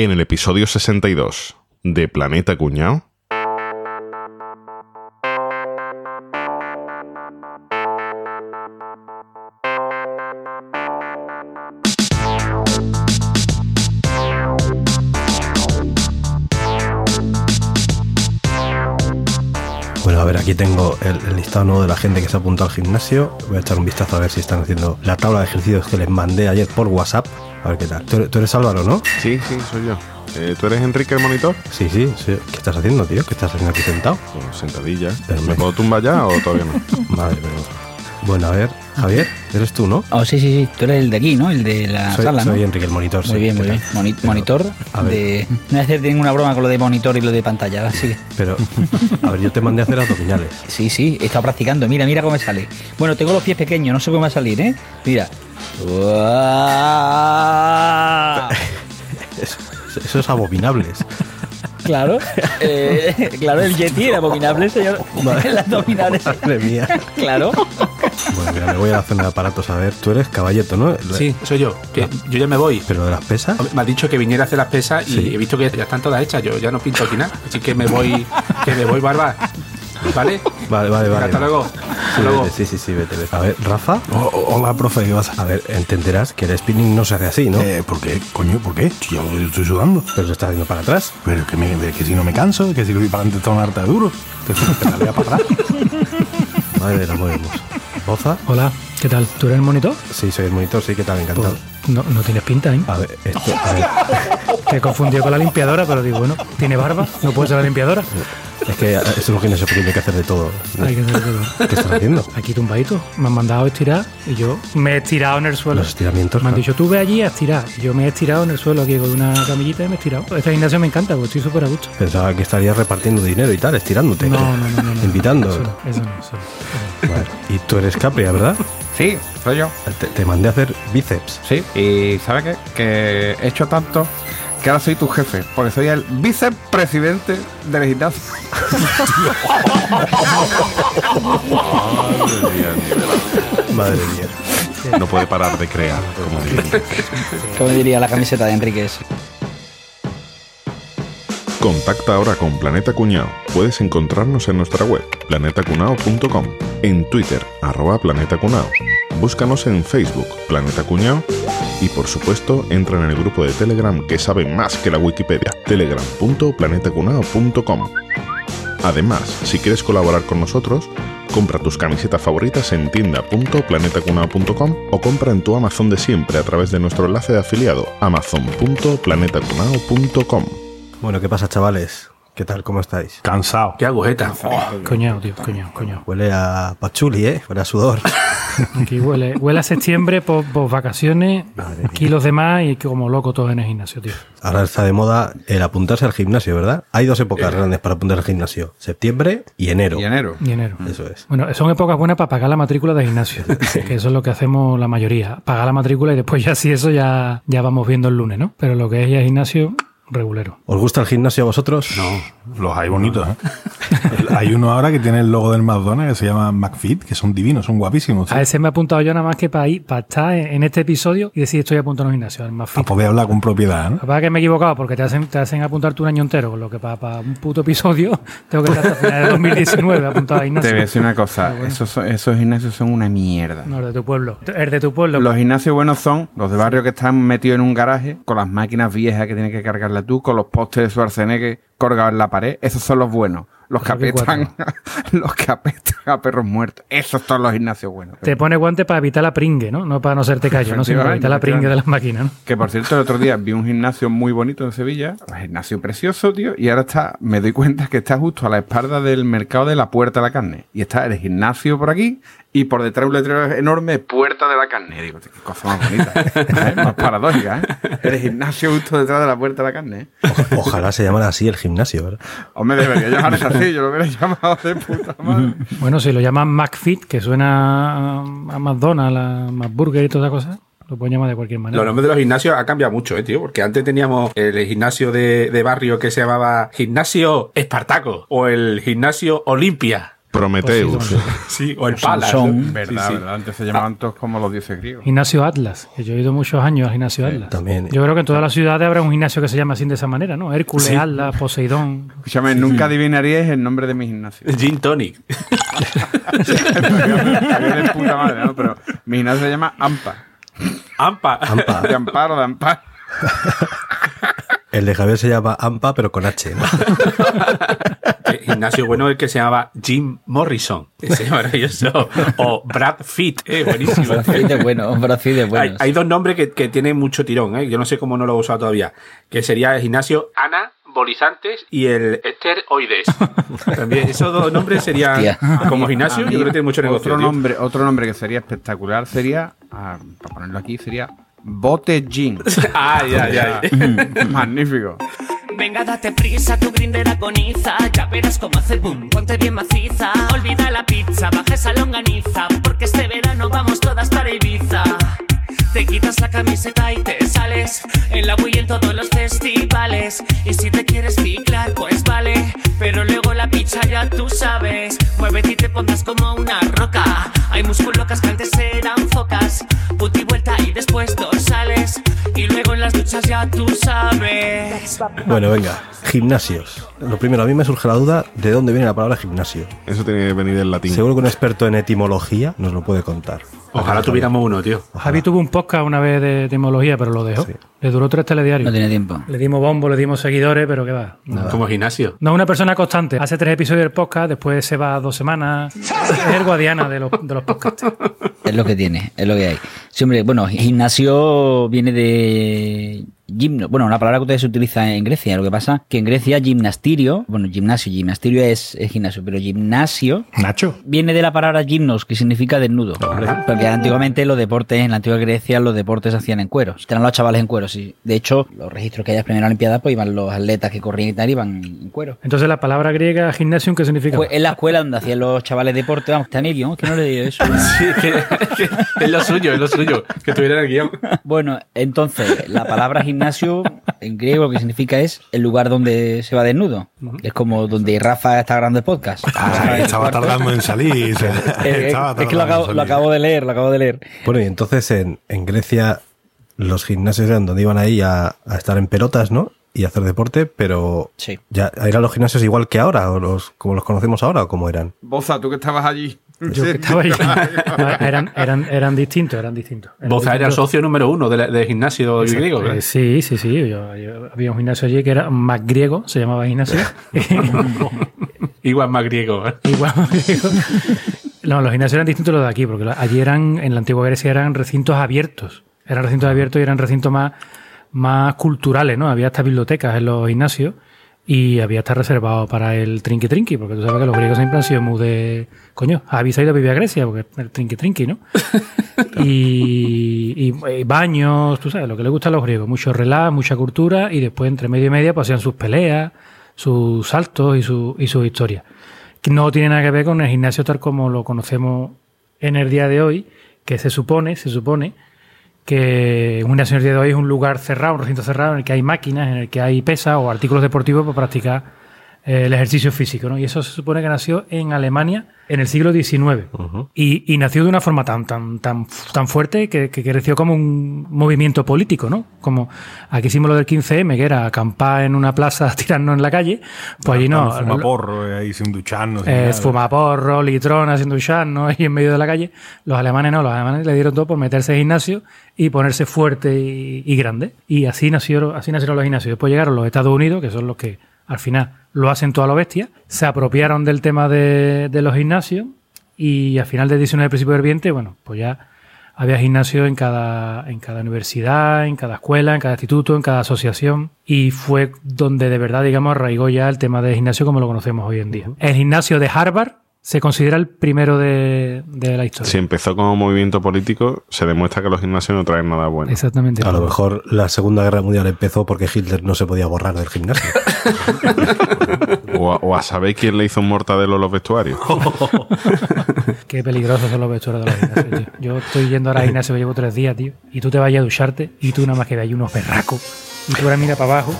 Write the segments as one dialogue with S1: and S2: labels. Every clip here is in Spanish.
S1: En el episodio 62 de Planeta Cuñao.
S2: Bueno, a ver, aquí tengo listado nuevo de la gente que se ha apuntado al gimnasio. Voy a echar un vistazo a ver si están haciendo la tabla de ejercicios que les mandé ayer por WhatsApp. A ver qué tal. Tú, eres- tú eres Álvaro, ¿no?
S1: Sí, sí, soy yo. Eh, ¿Tú eres Enrique el monitor?
S2: Sí, sí, sí. ¿Qué estás haciendo, tío? ¿Qué estás haciendo aquí sentado?
S1: Pues sentadilla.
S2: Pero
S1: ¿Me
S2: me-
S1: puedo tumbar ya o todavía no?
S2: Madre mía. Bueno, a ver, Javier, eres tú, ¿no?
S3: Oh, sí, sí, sí. Tú eres el de aquí, ¿no? El de la
S2: soy,
S3: sala, ¿no?
S2: soy Enrique el monitor. sí.
S3: Muy bien,
S2: ¿qué
S3: muy
S2: tal?
S3: bien. Moni-
S2: Pero-
S3: monitor
S2: a ver.
S3: de... No voy a hacer ninguna broma con lo de monitor y lo de pantalla, así.
S2: Pero, a ver, yo te mandé a hacer abdominales.
S3: Sí, sí, he estado practicando. Mira, mira cómo me sale. Bueno, tengo los pies pequeños, no sé cómo va a salir, ¿eh? Mira.
S2: Eso, eso es abominables.
S3: Claro, eh, claro, el Yeti era abominable, señor. El.
S2: Madre mía.
S3: Claro.
S2: Bueno, mira, me voy a la zona de aparatos a ver. Tú eres caballeto, ¿no?
S4: Sí, soy yo. Que yo ya me voy.
S2: Pero de las pesas.
S4: Me ha dicho que viniera a hacer las pesas y
S2: Sí.
S4: he visto que ya están todas hechas. Yo ya no pinto aquí nada. Así que me voy, que me voy barba. ¿Vale?
S2: Vale, vale, vale.
S4: Hasta luego.
S2: Sí,
S4: Hasta luego.
S2: vete, sí, sí, sí, vete, vete. A ver, Rafa.
S5: O- hola, profe, ¿qué pasa?
S2: A ver, entenderás que el spinning no se hace así, ¿no?
S5: Eh, ¿Por qué? Coño, ¿por qué? Si yo estoy sudando.
S2: Pero lo estás haciendo para atrás.
S5: Pero que, me, que si no me canso, que si voy para adelante todo un arte de duro. Te la para atrás.
S2: Madre amor hermoso. ¿Boza?
S6: Hola, ¿qué tal? ¿Tú eres el monitor?
S2: Sí, soy el monitor, sí, ¿qué tal? Encantado.
S6: Pues no, no tienes pinta, ¿eh?
S2: A ver, esto, a ver,
S6: Te he confundido con la limpiadora, pero digo, bueno, ¿tiene barba? ¿No puede ser la limpiadora?
S2: es que esto es un gimnasio pequeño, hay que hacer de todo.
S6: Hay que hacer todo.
S2: ¿Qué estás haciendo?
S6: Aquí tumbadito. Me han mandado a estirar y yo me he estirado en el suelo.
S2: Los estiramientos.
S6: Me han dicho, tú ve allí a estirar. Yo me he estirado en el suelo aquí con una camillita y me he estirado. Este gimnasio me encanta, porque estoy súper a gusto.
S2: Pensaba que estarías repartiendo dinero y tal, estirándote.
S6: No, no, no, no. no.
S2: Invitando.
S6: Eso no, eso no, eso no.
S2: Vale. Y tú eres Capria, ¿verdad?
S7: Sí, soy yo.
S2: Te, te mandé a hacer bíceps.
S7: Sí. Y ¿sabes qué? Que he hecho tanto que ahora soy tu jefe, porque soy el vicepresidente del gimnasio.
S2: Madre mía.
S1: No puede parar de crear, como diría.
S3: Como diría la camiseta de Enríquez.
S1: Contacta ahora con Planeta Cuñao. Puedes encontrarnos en nuestra web, planetacunao.com, en Twitter, arroba Planeta Cunao. Búscanos en Facebook, Planeta Cuñao, y por supuesto, entra en el grupo de Telegram que sabe más que la Wikipedia, telegram.planetacunao.com. Además, si quieres colaborar con nosotros, compra tus camisetas favoritas en tienda.planetacunao.com o compra en tu Amazon de siempre a través de nuestro enlace de afiliado amazon.planetacunao.com.
S2: Bueno, ¿qué pasa, chavales? ¿Qué tal? ¿Cómo estáis?
S5: Cansado.
S4: Qué agujeta.
S6: Coño, tío, coño, coño.
S2: Huele a pachuli, ¿eh? Huele a sudor.
S6: Aquí huele, huele a septiembre, por, vacaciones,
S2: Madre mía.
S6: kilos de más y como loco todo en el gimnasio, tío.
S2: Ahora está de moda el apuntarse al gimnasio, ¿verdad? Hay dos épocas grandes para apuntarse al gimnasio. Septiembre y enero.
S7: Y enero.
S6: Y enero.
S2: Eso es.
S6: Bueno, son épocas buenas para pagar la matrícula de gimnasio, que eso es lo que hacemos la mayoría. Pagar la matrícula y después ya si eso ya, ya vamos viendo el lunes, ¿no? Pero lo que es ir al gimnasio, regulero.
S2: ¿Os gusta el gimnasio a vosotros?
S5: No, los hay bonitos, ¿eh? Hay uno ahora que tiene el logo del McDonald's que se llama McFit, que son divinos, son guapísimos.
S6: A ese me he apuntado yo nada más que para ir, para estar en este episodio y decir estoy apuntado en un gimnasio, al más
S5: Para
S6: fit.
S5: poder hablar con propiedad, ¿no?
S6: Que me he equivocado porque te hacen, te hacen apuntarte un año entero, con lo que para, para un puto episodio tengo que estar hasta final de 2019 apuntado
S7: Te
S6: gimnasio.
S7: voy a decir una cosa,
S6: bueno.
S7: esos, son- esos gimnasios son una mierda.
S6: No, el de tu pueblo. El de tu pueblo.
S7: Los gimnasios buenos son los de barrio que están metidos en un garaje, con las máquinas viejas que tienes que cargarla tú, con los postes de Schwarzenegger colgados en la pared. Esos son los buenos. Los que apestan, los que apestan a perros muertos. Esos son los gimnasios buenos.
S6: Te pone guante para evitar la pringue, ¿no? No para no hacerte callo, ¿no? Sino para evitar la pringue de las máquinas, ¿no?
S7: Que por cierto, el otro día vi un gimnasio muy bonito en Sevilla, un gimnasio precioso, tío, y ahora está, me doy cuenta que está justo a la espalda del mercado de la Puerta de la Carne. Y está el gimnasio por aquí y por detrás un letrero enorme, Puerta de la Carne. Y digo, qué cosa más bonita, ¿eh? más paradójica, ¿eh? El gimnasio justo detrás de la Puerta de la Carne. ¿eh?
S2: O- ojalá se llamara así el gimnasio, ¿verdad?
S7: Hombre, debería llamarse así, yo lo hubiera llamado de puta madre.
S6: Bueno, si lo llaman McFit, que suena a McDonald's, a McBurger y toda esa cosa, lo pueden llamar de cualquier manera.
S4: Los nombres de los gimnasios ha cambiado mucho, eh, tío. Porque antes teníamos el gimnasio de, de barrio que se llamaba Gimnasio Espartaco o el Gimnasio Olimpia.
S1: Prometeus.
S6: Poseidón.
S4: Sí, o el Palas.
S7: Verdad,
S4: Sí, sí.
S7: verdad. Antes se llamaban todos como los dioses griegos.
S6: Gimnasio Atlas, que yo he ido muchos años al gimnasio Atlas.
S2: también.
S6: Yo creo que en todas las ciudades habrá un gimnasio que se llama así de esa manera, ¿no? Hércules, Atlas, Poseidón.
S7: Escúchame, nunca adivinaríais el nombre de mi gimnasio.
S4: Gin Tonic.
S7: Es puta madre, ¿no? Pero mi gimnasio se llama AMPA.
S4: Ampa.
S2: Ampa.
S7: De amparo, de amparo.
S2: El de Javier se llama Ampa, pero con H. ¿no?
S4: Gimnasio bueno el que se llamaba Jim Morrison. Ese es maravilloso. O Brad Pitt. Eh, buenísimo.
S3: Brad Pitt es bueno, Brad Pitt es
S4: Hay,
S3: bueno.
S4: hay dos nombres que, que tienen mucho tirón, ¿eh? yo no sé cómo no lo he usado todavía, que sería el gimnasio Ana Bolizantes y el Esteroides. También esos dos nombres serían
S3: Hostia.
S4: como gimnasio, yo creo que tiene mucho negocio.
S7: Otro
S4: tío.
S7: nombre, otro nombre que sería espectacular sería, ah, para ponerlo aquí, sería Bote Gin.
S4: Ah, ya, ya.
S7: Magnífico.
S8: Venga, date prisa, tu grinder agoniza. Ya verás cómo hace boom, ponte bien maciza. Olvida la pizza, baja esa longaniza. Porque este verano vamos todas para Ibiza. Te quitas la camiseta y te sales en la Wii en todos los festivales. Y si te quieres ciclar, pues vale. Pero luego la picha ya tú sabes. Muévete y te pondrás como una roca. Hay musculocas que antes eran focas. Puti y después dorsales. Y luego en las duchas ya tú sabes.
S2: Bueno, venga, gimnasios. Lo primero, a mí me surge la duda de dónde viene la palabra gimnasio.
S1: Eso tiene que venir del latín.
S2: Seguro que un experto en etimología nos lo puede contar.
S4: Ojalá tuviéramos uno, tío.
S6: Javi tuvo un podcast una vez de etimología, pero lo dejó.
S2: Sí.
S6: Le duró tres telediarios.
S3: No tiene tiempo.
S6: Le dimos bombo, le dimos seguidores, pero qué va. No.
S4: Como gimnasio.
S6: No una persona constante. Hace tres episodios del podcast, después se va dos semanas. Es el guadiana de los, de los podcasts.
S3: Es lo que tiene, es lo que hay. Sí, hombre, bueno, gimnasio viene de gimno. Bueno, una palabra que ustedes se utiliza en Grecia. Lo que pasa que en Grecia gimnastirio, bueno, gimnasio, gimnastirio es, es gimnasio, pero gimnasio
S5: Nacho.
S3: viene de la palabra gimnos, que significa desnudo. Porque antiguamente los deportes, en la antigua Grecia, los deportes se hacían en cueros. Tenían los chavales en cueros. Y de hecho, los registros que hay en las primeras Olimpiadas, pues iban los atletas que corrían y tal, iban en cuero.
S6: Entonces, la palabra griega gimnasium, ¿qué significa?
S3: Fue en la escuela donde hacían los chavales deporte, vamos, Tanilio, que no le digo eso.
S4: Sí, que, que es lo suyo, es lo suyo. Que el guion.
S3: Bueno, entonces, la palabra gimnasio en griego lo que significa es el lugar donde se va desnudo. Es como donde Rafa está grabando el podcast.
S5: Ah, estaba tardando en salir.
S3: Eh,
S5: estaba
S3: es que lo acabo, lo de leer, lo acabo de leer.
S2: Bueno, y entonces en, en Grecia los gimnasios eran donde iban ahí a, a estar en pelotas, ¿no? Y hacer deporte, pero
S3: Sí.
S2: ya eran los gimnasios igual que ahora, o los como los conocemos ahora, o cómo eran.
S7: Boza, tú que estabas allí.
S6: Yo que estaba ahí. Eran, eran, eran distintos, eran distintos. Eran
S4: Boza era el
S6: distintos.
S4: socio número uno del de gimnasio griego. ¿verdad?
S6: Sí, sí, sí. Yo- yo- había un gimnasio allí que era más griego, se llamaba gimnasio.
S4: Igual más griego. ¿eh?
S6: Igual más griego. No, los gimnasios eran distintos a los de aquí, porque allí eran, en la antigua Grecia eran recintos abiertos. Eran recintos abiertos y eran recintos más, más culturales, ¿no? Había hasta bibliotecas en los gimnasios y había hasta reservado para el trinqui trinqui, porque tú sabes que los griegos siempre han sido muy de. Coño, habéis ido a vivir a Grecia, porque el trinqui trinqui, ¿no? y, y- y baños, tú sabes, lo que les gusta a los griegos, mucho relax, mucha cultura, y después entre medio y media pues hacían sus peleas, sus saltos y, su, y sus historias. Que no tiene nada que ver con el gimnasio tal como lo conocemos en el día de hoy, que se supone, se supone que un gimnasio de hoy es un lugar cerrado, un recinto cerrado en el que hay máquinas, en el que hay pesas o artículos deportivos para practicar el ejercicio físico, ¿no? Y eso se supone que nació en Alemania en el siglo XIX. y, y nació de una forma tan, tan, tan, tan fuerte que, que creció como un movimiento político, ¿no? Como aquí hicimos lo del 15M, que era acampar en una plaza, tirarnos en la calle, pues allí no.
S5: Fuma porro, eh, ahí sin ducharnos. sin
S6: Eh, fumaporro, haciendo un ¿no? ahí en medio de la calle. Los alemanes no, los alemanes le dieron todo por meterse en gimnasio y ponerse fuerte y, y grande. Y así nacieron, así nacieron los gimnasios. Después llegaron los Estados Unidos, que son los que al final lo hacen toda la bestia. Se apropiaron del tema de, de los gimnasios y al final del 19 principio del 20, bueno, pues ya había gimnasio en cada, en cada universidad, en cada escuela, en cada instituto, en cada asociación. Y fue donde de verdad, digamos, arraigó ya el tema del gimnasio como lo conocemos hoy en día. El gimnasio de Harvard se considera el primero de, de la historia.
S1: Si empezó como movimiento político, se demuestra que los gimnasios no traen nada bueno.
S6: Exactamente.
S2: A lo mejor la Segunda Guerra Mundial empezó porque Hitler no se podía borrar del gimnasio.
S1: O a, o a saber quién le hizo un mortadelo a los vestuarios.
S6: Qué peligrosos son los vestuarios de los gimnasios, tío. Yo estoy yendo ahora al gimnasio, me llevo tres días, tío. Y tú te vayas a ducharte y tú nada más que ves ahí unos perracos. Y tú ahora mira para abajo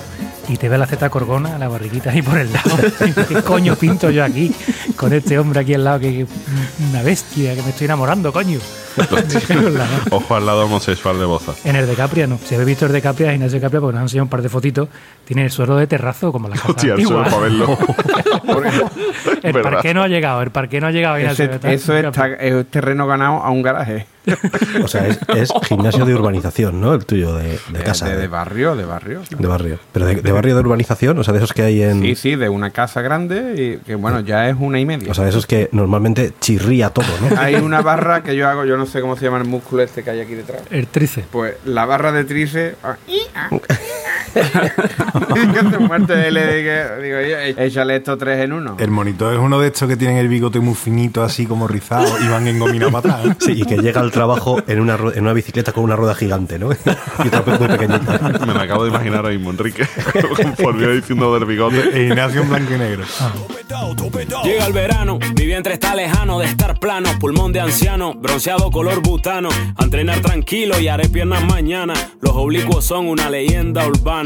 S6: y te ve la zeta corgona, la barriguita ahí por el lado. ¿Qué coño pinto yo aquí? Con este hombre aquí al lado, que que una bestia, que me estoy enamorando, coño.
S1: Ojo al lado homosexual de Boza.
S6: En el de Capria no. Si habéis visto el de Capria, Ignacio de Capria, porque nos han enseñado un par de fotitos, tiene el suelo de terrazo como la casa
S1: Hostia, el suelo para verlo.
S6: El parque no ha llegado, el parque no ha llegado.
S7: Ese- eso es, ta- es terreno ganado a un garaje.
S2: O sea, es, es gimnasio de urbanización, ¿no? El tuyo de, de casa.
S7: de,
S2: De,
S7: de barrio, de barrio.
S2: de barrio. Pero de, de barrio de urbanización, o sea, de esos que hay en.
S7: Sí, sí, de una casa grande y que bueno, ya es una y media.
S2: O sea, de esos que normalmente chirría todo, ¿no?
S7: hay una barra que yo hago, yo no sé cómo se llama el músculo este que hay aquí detrás.
S6: El tríceps.
S7: Pues la barra de tríceps. Muerte y le digo, "Oye, échale estos tres en uno.
S5: El monitor es uno de estos que tienen el bigote muy finito, así como rizado, y van engominados para atrás. ¿eh?
S2: Sí, y que llega al trabajo en una, en una bicicleta con una rueda gigante, ¿no? y otra muy pequeñita.
S1: Me lo acabo de imaginar ahora mismo, Enrique. Conforme iba diciendo del bigote.
S5: E Ignacio en blanco y negro.
S9: Llega el verano, mi vientre está lejano de estar plano, pulmón de anciano, bronceado color butano. A entrenar tranquilo y haré piernas mañana. Los oblicuos son una leyenda urbana.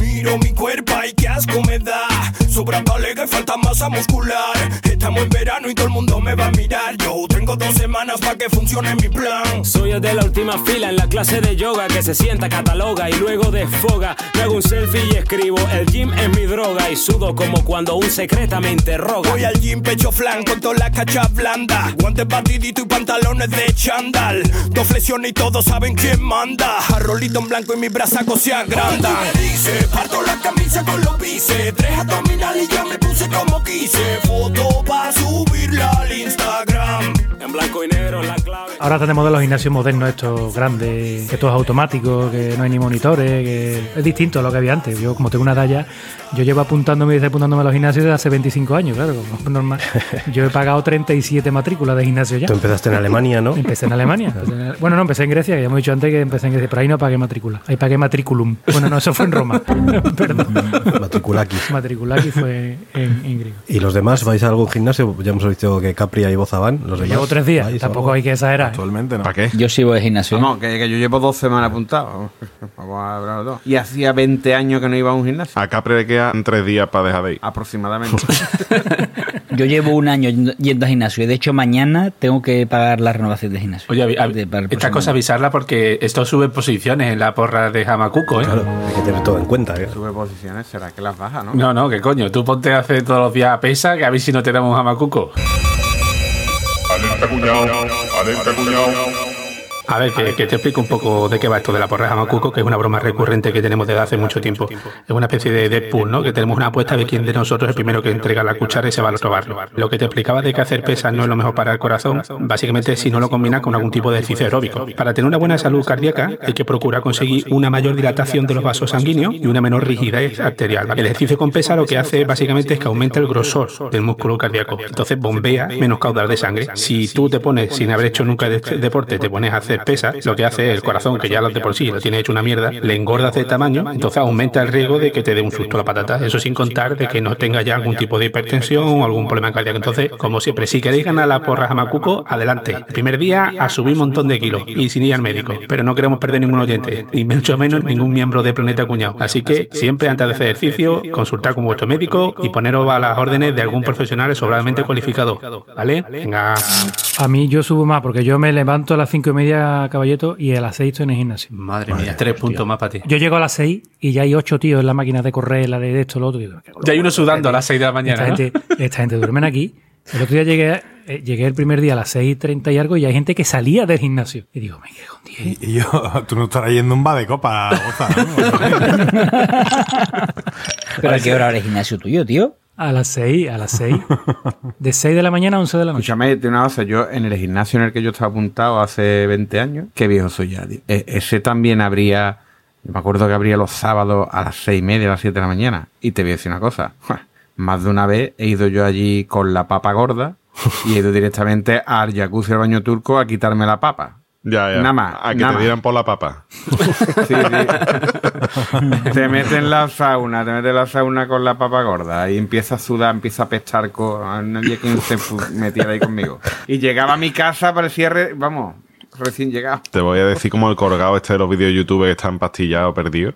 S10: Miro mi cuerpo y qué asco me da. Sobra talega y falta masa muscular. Estamos en verano y todo el mundo me va a mirar. Yo tengo dos semanas para que funcione mi plan.
S9: Soy el de la última fila en la clase de yoga que se sienta, cataloga y luego desfoga. Me hago un selfie y escribo: El gym es mi droga y sudo como cuando un secreta me interroga.
S10: Voy al gym pecho flan con toda la cacha blanda. Guantes batidito y pantalones de chándal. Dos flexiones y todos saben quién manda. Arrolito en blanco y mis brazos se agrandan. Dice, parto la camisa con los bíceps. Tres abdominales y ya me puse como quise. Foto subirla
S6: Ahora tenemos de los gimnasios modernos estos grandes, que todo es automático, que no hay ni monitores, que es distinto a lo que había antes. Yo como tengo una talla, yo llevo apuntándome y apuntándome a los gimnasios desde hace 25 años, claro, como normal. Yo he pagado 37 matrículas de gimnasio ya.
S2: Tú empezaste en Alemania, ¿no?
S6: Empecé en Alemania. Empecé en Ale- Bueno, no, empecé en Grecia, que ya hemos dicho antes que empecé en Grecia, pero ahí no pagué matrícula. Ahí pagué matriculum. Bueno, no, eso fue en Roma. Perdón.
S2: Matriculaki.
S6: Matriculaki fue en, en griego.
S2: ¿Y los demás vais a algún gimnasio? Ya hemos visto que Capria y Boza van. Los demás,
S6: Llevo tres días,
S2: ¿vais a
S6: tampoco hay que exagerar.
S5: Actualmente no.
S1: ¿Para qué?
S3: Yo sigo de gimnasio.
S7: Vamos, que, que yo llevo dos semanas apuntado. Vamos a hablar de dos. Y hacía 20 años que no iba a un gimnasio.
S1: A le quedan tres días para dejar de ir.
S7: Aproximadamente.
S3: Yo llevo un año yendo, a gimnasio y de hecho mañana tengo que pagar la renovación de gimnasio.
S4: Oye,
S3: De- para el
S4: esta cosa avisarla porque esto sube posiciones en la porra de Hamacuco, ¿eh?
S2: Claro, hay que tener todo en cuenta. ¿eh?
S7: Sube posiciones, será que las baja, ¿no?
S4: No, no, que coño, tú ponte a hacer todos los días a pesa, que a ver si no te damos un Hamacuco.
S1: Alerta cuñado, alerta cuñado.
S4: A ver, que, te explico un poco de qué va esto de la porra de Hamacuco, que es una broma recurrente que tenemos desde hace mucho tiempo. Es una especie de Deadpool, ¿no? Que tenemos una apuesta de quién de nosotros es el primero que entrega la cuchara y se va al otro barrio. Lo que te explicaba de que hacer pesas no es lo mejor para el corazón, básicamente si no lo combinas con algún tipo de ejercicio aeróbico. Para tener una buena salud cardíaca hay que procurar conseguir una mayor dilatación de los vasos sanguíneos y una menor rigidez arterial. El ejercicio con pesa lo que hace básicamente es que aumenta el grosor del músculo cardíaco. Entonces bombea menos caudal de sangre. Si tú te pones, sin haber hecho nunca de- deporte, te pones a hacer pesas, lo que hace el corazón, que ya de por sí lo tiene hecho una mierda, le engordas de tamaño, entonces aumenta el riesgo de que te dé un susto a la patata. Eso sin contar de que no tenga ya algún tipo de hipertensión o algún problema cardíaco. Entonces, como siempre, si queréis ganar la porra Hamacuco, adelante. El primer día a subir un montón de kilos y sin ir al médico. Pero no queremos perder ningún oyente, ni mucho menos ningún miembro de Planeta Cuñado. Así que siempre antes de hacer ejercicio, consultar con vuestro médico y poneros a las órdenes de algún profesional sobradamente cualificado. ¿Vale? Venga.
S6: A mí yo subo más, porque yo me levanto a las cinco y media, caballeto, y a las seis estoy en el gimnasio.
S4: Madre mía, tres puntos más para ti.
S6: Yo llego a las seis y ya hay ocho tíos en la máquina de correr, la de esto, lo otro. y digo,
S4: Ya hay uno sudando a las 6 de la mañana.
S6: esta,
S4: ¿no?
S6: gente, esta gente duermen aquí. El otro día llegué, eh, llegué el primer día a las seis y treinta y algo y hay gente que salía del gimnasio. Y digo, me cago en diez.
S5: Y, y yo, tú no estarás yendo un bar de copa, ¿no?
S3: ¿Pero a qué hora eres gimnasio tuyo, tío?
S6: A las seis, a las seis. De seis de la mañana a once de la noche.
S7: Escúchame, una cosa, yo en el gimnasio en el que yo estaba apuntado hace 20 años, qué viejo soy ya, tío. E- ese también habría, yo me acuerdo que habría los sábados a las seis y media, a las 7 de la mañana. Y te voy a decir una cosa, más de una vez he ido yo allí con la papa gorda y he ido directamente al jacuzzi al baño turco a quitarme la papa.
S1: Ya, ya.
S7: Nada más,
S1: A que
S7: nada
S1: te dieran por la papa.
S7: Sí, sí. te meten en la sauna, te meten en la sauna con la papa gorda y empieza a sudar, empieza a pestar. Con... Había quien se metiera ahí conmigo. Y llegaba a mi casa, parecía, re- vamos, recién llegado.
S1: Te voy a decir como el colgado este de los vídeos de YouTube que está empastillado, perdido.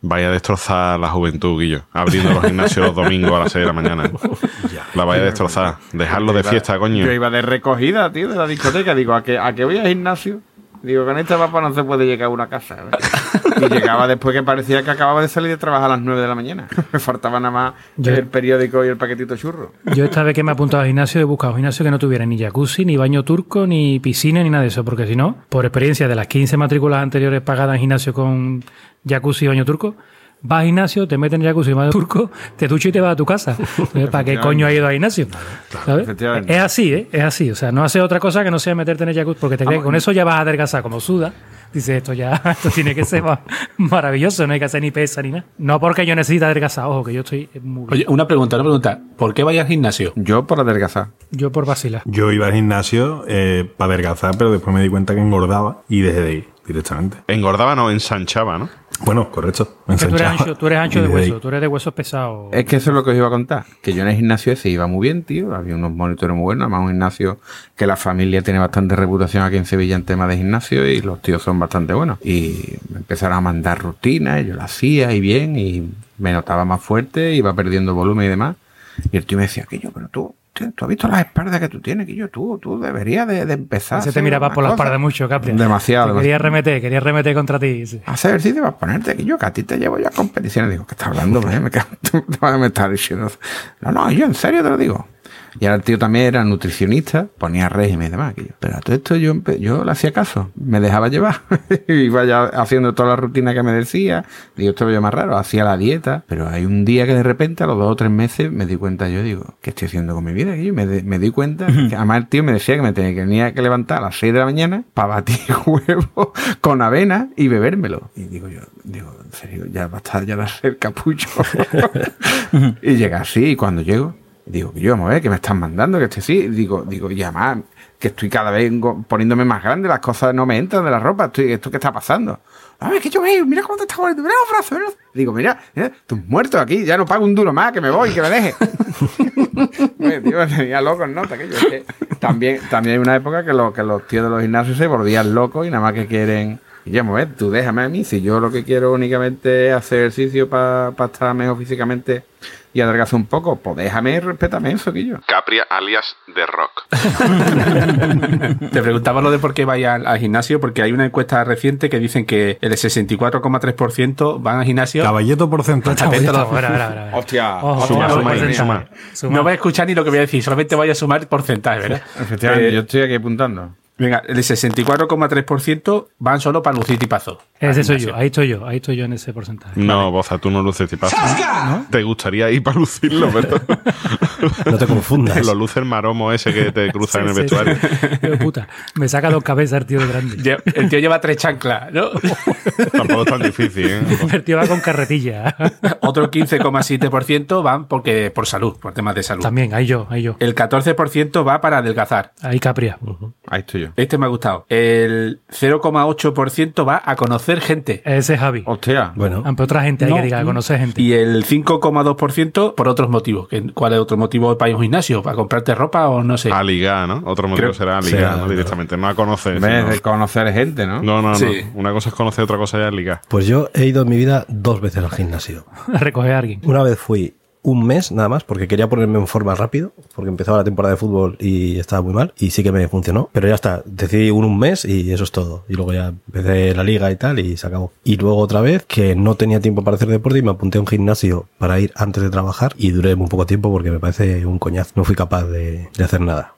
S1: Vaya a destrozar la juventud, Guillo. Abriendo los gimnasios los domingos a las 6 de la mañana. La vaya a destrozar. Dejarlo de fiesta, coño.
S7: Yo iba de recogida, tío, de la discoteca. Digo, ¿a qué, a qué voy al gimnasio? Digo, con esta papa no se puede llegar a una casa. ¿eh? Y llegaba después que parecía que acababa de salir de trabajar a las 9 de la mañana. Me faltaba nada más
S6: Yo-
S7: el periódico y el paquetito churro.
S6: Yo esta vez que me he apuntado al gimnasio he buscado un gimnasio que no tuviera ni jacuzzi, ni baño turco, ni piscina, ni nada de eso, porque si no, por experiencia de las 15 matrículas anteriores pagadas en gimnasio con jacuzzi y baño turco, vas al gimnasio, te meten en jacuzzi y baño turco, te duchas y te vas a tu casa. Entonces, ¿Para qué coño has ido al gimnasio? ¿Sabes?
S7: efectivamente.
S6: Es así, ¿eh? Es así. O sea, no hace otra cosa que no sea meterte en el jacuzzi, porque te crees que con eso ya vas a adelgazar como suda. Dice, esto ya, esto tiene que ser ma- maravilloso, no hay que hacer ni pesa ni nada. No porque yo necesite adelgazar, ojo, que yo estoy muy bien.
S4: Oye, una pregunta, una pregunta. ¿Por qué vayas al gimnasio?
S7: Yo por adelgazar.
S6: Yo por vacilar.
S5: Yo iba al gimnasio eh, para adelgazar, pero después me di cuenta que engordaba y dejé de ir directamente.
S1: Engordaba, no, ensanchaba, ¿no?
S5: Bueno, correcto. me
S6: Es que tú eres ancho, tú eres ancho de hueso, tú eres de huesos pesados.
S7: Es que eso es lo que os iba a contar. Que yo en el gimnasio ese iba muy bien, tío. Había unos monitores muy buenos. Además, un gimnasio que la familia tiene bastante reputación aquí en Sevilla en tema de gimnasio y los tíos son bastante buenos. Y me empezaron a mandar rutinas, y yo lo hacía y bien, y me notaba más fuerte, iba perdiendo volumen y demás. Y el tío me decía, que yo, pero tú, tú has visto las espaldas que tú tienes, que yo, tú, tú deberías de, de empezar. a
S6: Ese te miraba por la
S7: cosa".
S6: espalda mucho, Capri.
S7: Demasiado.
S6: Te quería remeter, quería remeter contra ti. sí.
S7: Hacer ejercicio para ponerte que yo, que a ti te llevo ya a competiciones. Digo, ¿qué estás hablando? Me, me, me estás diciendo. No, no, yo en serio te lo digo. Y ahora el tío también era nutricionista, ponía régimen y demás. que yo- Pero a todo esto yo, yo le hacía caso, me dejaba llevar. Iba ya haciendo toda la rutina que me decía. Digo, esto lo más raro, hacía la dieta. Pero hay un día que de repente, a los dos o tres meses, me di cuenta, yo digo, ¿qué estoy haciendo con mi vida? Y me, de- me di cuenta, que además el tío me decía que me tenía, que levantar a las 6 de la mañana para batir huevo con avena y bebérmelo. Y digo yo, digo, en serio, ya basta ya de hacer capullo. y llega así, y cuando llego, digo, que yo, vamos a ver, que me están mandando, que estoy así. Digo, digo, y además, que estoy cada vez poniéndome más grande, las cosas no me entran de la ropa, estoy, ¿esto qué está pasando? A ver, que yo veo, mira cómo te estás poniendo, mira los brazos, mira Digo, mira, mira, tú muerto aquí, ya no pago un duro más, que me voy, que me deje. Oye, tío, me tenía loco en nota, que yo, que también, también hay una época que, lo- que los tíos de los gimnasios se volvían locos y nada más que quieren... Y ya, vamos a ver, tú déjame a mí, si yo lo que quiero únicamente es hacer ejercicio para estar mejor físicamente y adelgazar un poco, pues déjame y respétame eso, que yo.
S1: Capria alias de rock.
S4: Te preguntaba lo de por qué vaya al, al gimnasio, porque hay una encuesta reciente que dicen que el 64,3% van al gimnasio.
S5: Caballeto porcentaje.
S7: Hostia.
S4: No voy a escuchar ni lo que voy a decir, solamente voy a sumar porcentaje, ¿verdad?
S7: efectivamente,
S4: Eh,
S7: yo estoy aquí apuntando.
S4: Venga, el 64,3% van solo para lucir tipazo.
S6: Ese soy yo, ahí estoy yo, ahí estoy yo en ese porcentaje.
S1: No, Boza, tú no luces tipazo. Te gustaría ir para lucirlo, pero
S2: No te confundas.
S1: lo luce el maromo ese que te cruza en el
S6: Sí,
S1: vestuario.
S6: sí. Puta, me saca dos cabezas el tío de grande.
S4: El tío lleva tres chanclas, ¿no?
S1: Tampoco es tan difícil, ¿eh?
S6: El tío va con carretilla.
S4: Otro 15,7% van porque por salud, por temas de salud.
S6: También, ahí yo, ahí yo.
S4: El 14% va para adelgazar.
S6: Ahí Capria.
S7: Ahí estoy yo.
S4: Este me ha gustado. El 0,8% va a conocer gente.
S6: Ese es Javi.
S7: Hostia.
S2: Bueno,
S6: Aunque otra gente hay
S4: No.
S6: que diga, conocer gente.
S4: Y el 5,2% por otros motivos. ¿Qué- ¿Cuál es otro motivo para ir a un gimnasio? ¿Para comprarte ropa o no sé?
S1: A ligar, ¿no? Otro motivo
S4: Creo-
S1: será a ligar. ¿no? Directamente, no a conocer.
S7: En vez
S1: sino-
S7: de conocer gente, ¿no?
S1: No, no, no. Una cosa es conocer, otra cosa ya es ligar.
S2: pues yo he ido en mi vida dos veces al gimnasio.
S6: A recoger a alguien.
S2: Una vez fui un mes nada más porque quería ponerme en forma rápido, porque empezaba la temporada de fútbol y estaba muy mal y sí que me funcionó, pero ya está, decidí un, un mes y eso es todo. Y luego ya empecé la liga y tal y se acabó. Y luego otra vez que no tenía tiempo para hacer deporte y me apunté a un gimnasio para ir antes de trabajar y duré muy poco tiempo porque me parece un coñazo, no fui capaz de, de hacer nada.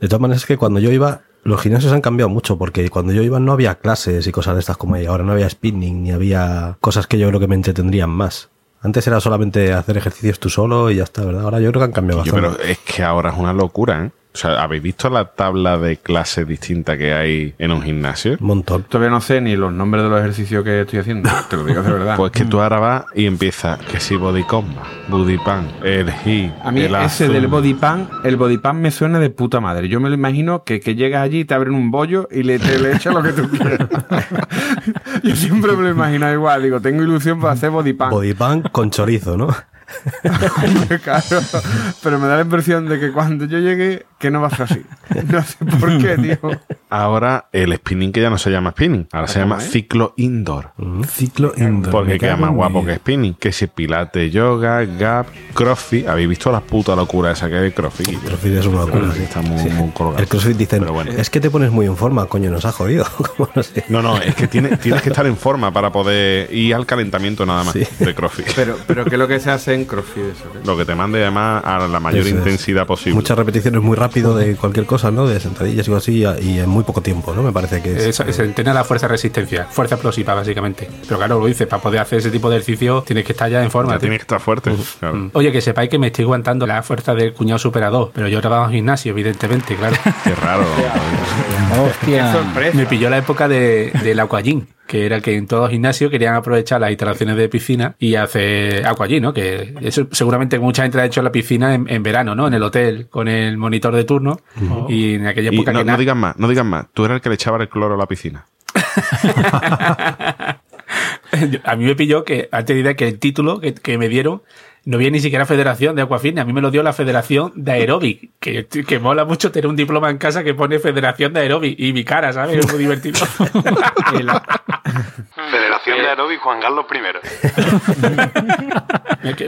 S2: De todas maneras es que cuando yo iba, los gimnasios han cambiado mucho porque cuando yo iba no había clases y cosas de estas como hay ahora, no había spinning ni había cosas que yo creo que me entretendrían más. Antes era solamente hacer ejercicios tú solo y ya está, ¿verdad? Ahora yo creo que han cambiado
S1: Yo,
S2: bastante.
S1: pero es que ahora es una locura, ¿eh? O sea, ¿habéis visto la tabla de clases distintas que hay en un gimnasio?
S2: Un montón.
S7: Todavía no sé ni los nombres de los ejercicios que estoy haciendo. Te lo digo de verdad.
S1: Pues que tú ahora vas y empiezas que si body combat, body pan, el hit,
S7: a mí
S1: el
S7: ese
S1: azul.
S7: del body pan, el body pan me suena de puta madre. Yo me lo imagino que, que llegas allí, te abren un bollo y le, te le echas lo que tú quieras. Yo siempre me lo imagino igual. Digo, tengo ilusión para hacer body pan.
S2: Body pan con chorizo, ¿no?
S7: claro. Pero me da la impresión de que cuando yo llegué, que no va a ser así. No sé por qué, tío.
S1: Ahora el spinning que ya no se llama spinning, ahora se llama ciclo indoor.
S5: Ciclo indoor.
S1: Porque queda más guapo que spinning. Que si pilate, yoga, gap, crossfit. ¿Habéis visto la puta locura esa que hay de crossfit?
S2: El CrossFit es una locura. sí.
S1: Está muy,
S2: Sí.
S1: muy colgado.
S2: El CrossFit dicen,
S1: Pero bueno.
S2: es que te pones muy en forma, coño, nos ha jodido. No sé.
S1: No, no, es que tiene- tienes que estar en forma para poder ir al calentamiento nada más
S2: Sí.
S1: de crossfit.
S7: Pero, pero ¿qué es lo que se hace en CrossFit? Eso, tío?
S1: Lo que te mande además a la mayor
S2: Eso es.
S1: intensidad posible.
S2: Muchas repeticiones muy rápido de cualquier cosa, ¿no? De sentadillas y así, y en muy poco tiempo, ¿no? Me parece que es.
S4: Es- se entrena la fuerza resistencia, fuerza explosiva básicamente. Pero claro, lo dice, para poder hacer ese tipo de ejercicio tienes que estar ya en forma.
S1: Ya tienes que estar fuerte. claro.
S4: Oye, que sepáis que me estoy aguantando la fuerza del cuñado superador, pero yo trabajo en gimnasio, evidentemente, claro.
S1: Qué raro.
S7: Qué
S3: Hostia.
S7: sorpresa.
S4: Me pilló la época de, del aquagym, que era que en todo gimnasio querían aprovechar las instalaciones de piscina y hacer aquagym, ¿no? Que eso seguramente mucha gente ha hecho en la piscina en, en verano, ¿no? En el hotel, con el monitor de turno. Y en aquella
S1: Y
S4: época
S1: no,
S4: que
S1: no digas más, no digas más. Tú eras el que le echaba el cloro a la piscina.
S4: a mí me pilló que, antes de que el título que, que me dieron no había ni siquiera Federación de Aquafitness, a mí me lo dio la Federación de Aerobic, que, que mola mucho tener un diploma en casa que pone Federación de Aerobic y mi cara, ¿sabes? Es muy divertido.
S1: Federación de Aerobic Juan Carlos I.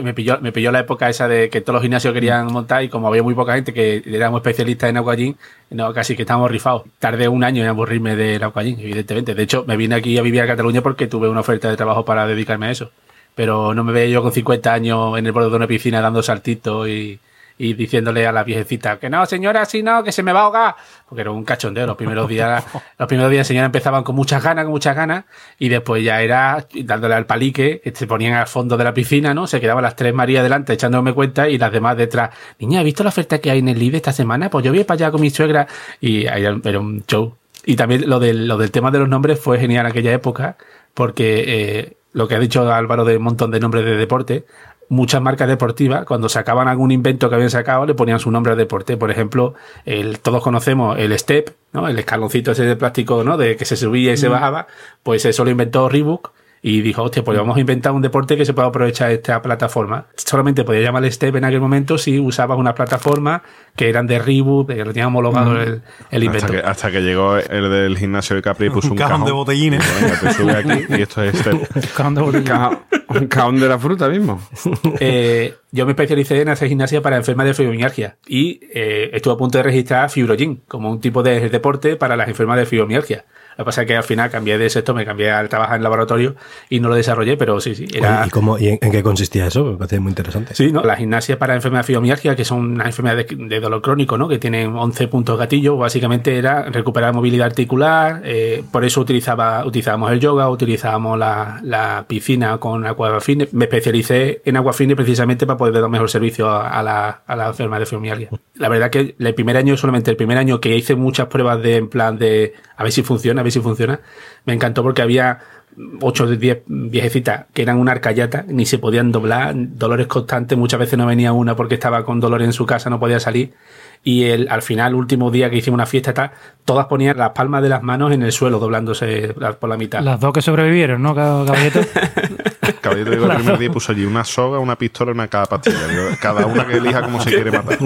S4: Me- pilló, me pilló la época esa de que todos los gimnasios querían montar y como había muy poca gente que éramos especialistas en aquagym, no, casi que estábamos rifados. Tardé un año en aburrirme del aquagym, evidentemente. De hecho, me vine aquí a vivir a Cataluña porque tuve una oferta de trabajo para dedicarme a eso. Pero no me veía yo con 50 años en el borde de una piscina dando saltitos y, y diciéndole a la viejecita que no, señora, así no, que se me va a ahogar. Porque era un cachondeo. Los primeros días, los primeros días, señora, empezaban con muchas ganas, con muchas ganas, y después ya era dándole al palique, que se ponían al fondo de la piscina, ¿no? Se quedaban las tres Marías delante echándome cuenta y las demás detrás. Niña, ¿has visto la oferta que hay en el LIDE esta semana? Pues yo voy para allá con mi suegra y era un show. Y también lo del, lo del tema de los nombres fue genial en aquella época, porque eh, lo que ha dicho Álvaro de un montón de nombres de deporte, muchas marcas deportivas, cuando sacaban algún invento que habían sacado, le ponían su nombre al deporte. Por ejemplo, el, todos conocemos el step, ¿no? El escaloncito ese de plástico, ¿no? De que se subía y se bajaba. Pues eso lo inventó Reebok. Y dijo, hostia, pues vamos a inventar un deporte que se pueda aprovechar esta plataforma. Solamente podía llamar step en aquel momento si usabas una plataforma que eran de Reebok, que lo tenían homologado el, el invento.
S1: Hasta que, hasta que llegó el del gimnasio de Capri y puso un,
S5: Un cajón de botellines.
S1: Dijo, Venga, te sube aquí y esto es este.
S7: Un ca- Un caón de la fruta mismo.
S4: Eh, yo me especialicé en hacer gimnasia para enfermas de fibromialgia y eh, estuve a punto de registrar Fibrogym como un tipo de deporte para las enfermas de fibromialgia. Lo que pasa es que al final cambié de sector, me cambié al trabajar en laboratorio y no lo desarrollé, pero sí, sí. Era,
S2: ¿Y, cómo, y en, en qué consistía eso? Me parece muy interesante.
S4: Sí, ¿no? La gimnasia para enfermedades de fibromialgia, que son unas enfermedades de, de dolor crónico, ¿no? Que tienen 11 puntos gatillo, básicamente era recuperar movilidad articular, eh, por eso utilizaba, utilizábamos el yoga, utilizábamos la, la piscina con Aquafine. Me especialicé en Aquafine precisamente para poder dar mejor servicio a, a la, a la enfermedad de fibromialgia. La verdad que el primer año, solamente el primer año que hice muchas pruebas de, en plan de, a ver si funciona, a ver si funciona, me encantó porque había 8 de 10 viejecitas que eran una arcayata, ni se podían doblar, dolores constantes, muchas veces no venía una porque estaba con dolor en su casa, no podía salir. Y el, al final, último día que hicimos una fiesta, tal, todas ponían las palmas de las manos en el suelo, doblándose por la mitad.
S6: Las dos que sobrevivieron, ¿no, cab- caballito?
S1: Caballito llegó el primer día y puso allí una soga, una pistola y una cada pastilla. Digo, cada una que elija cómo se quiere matar.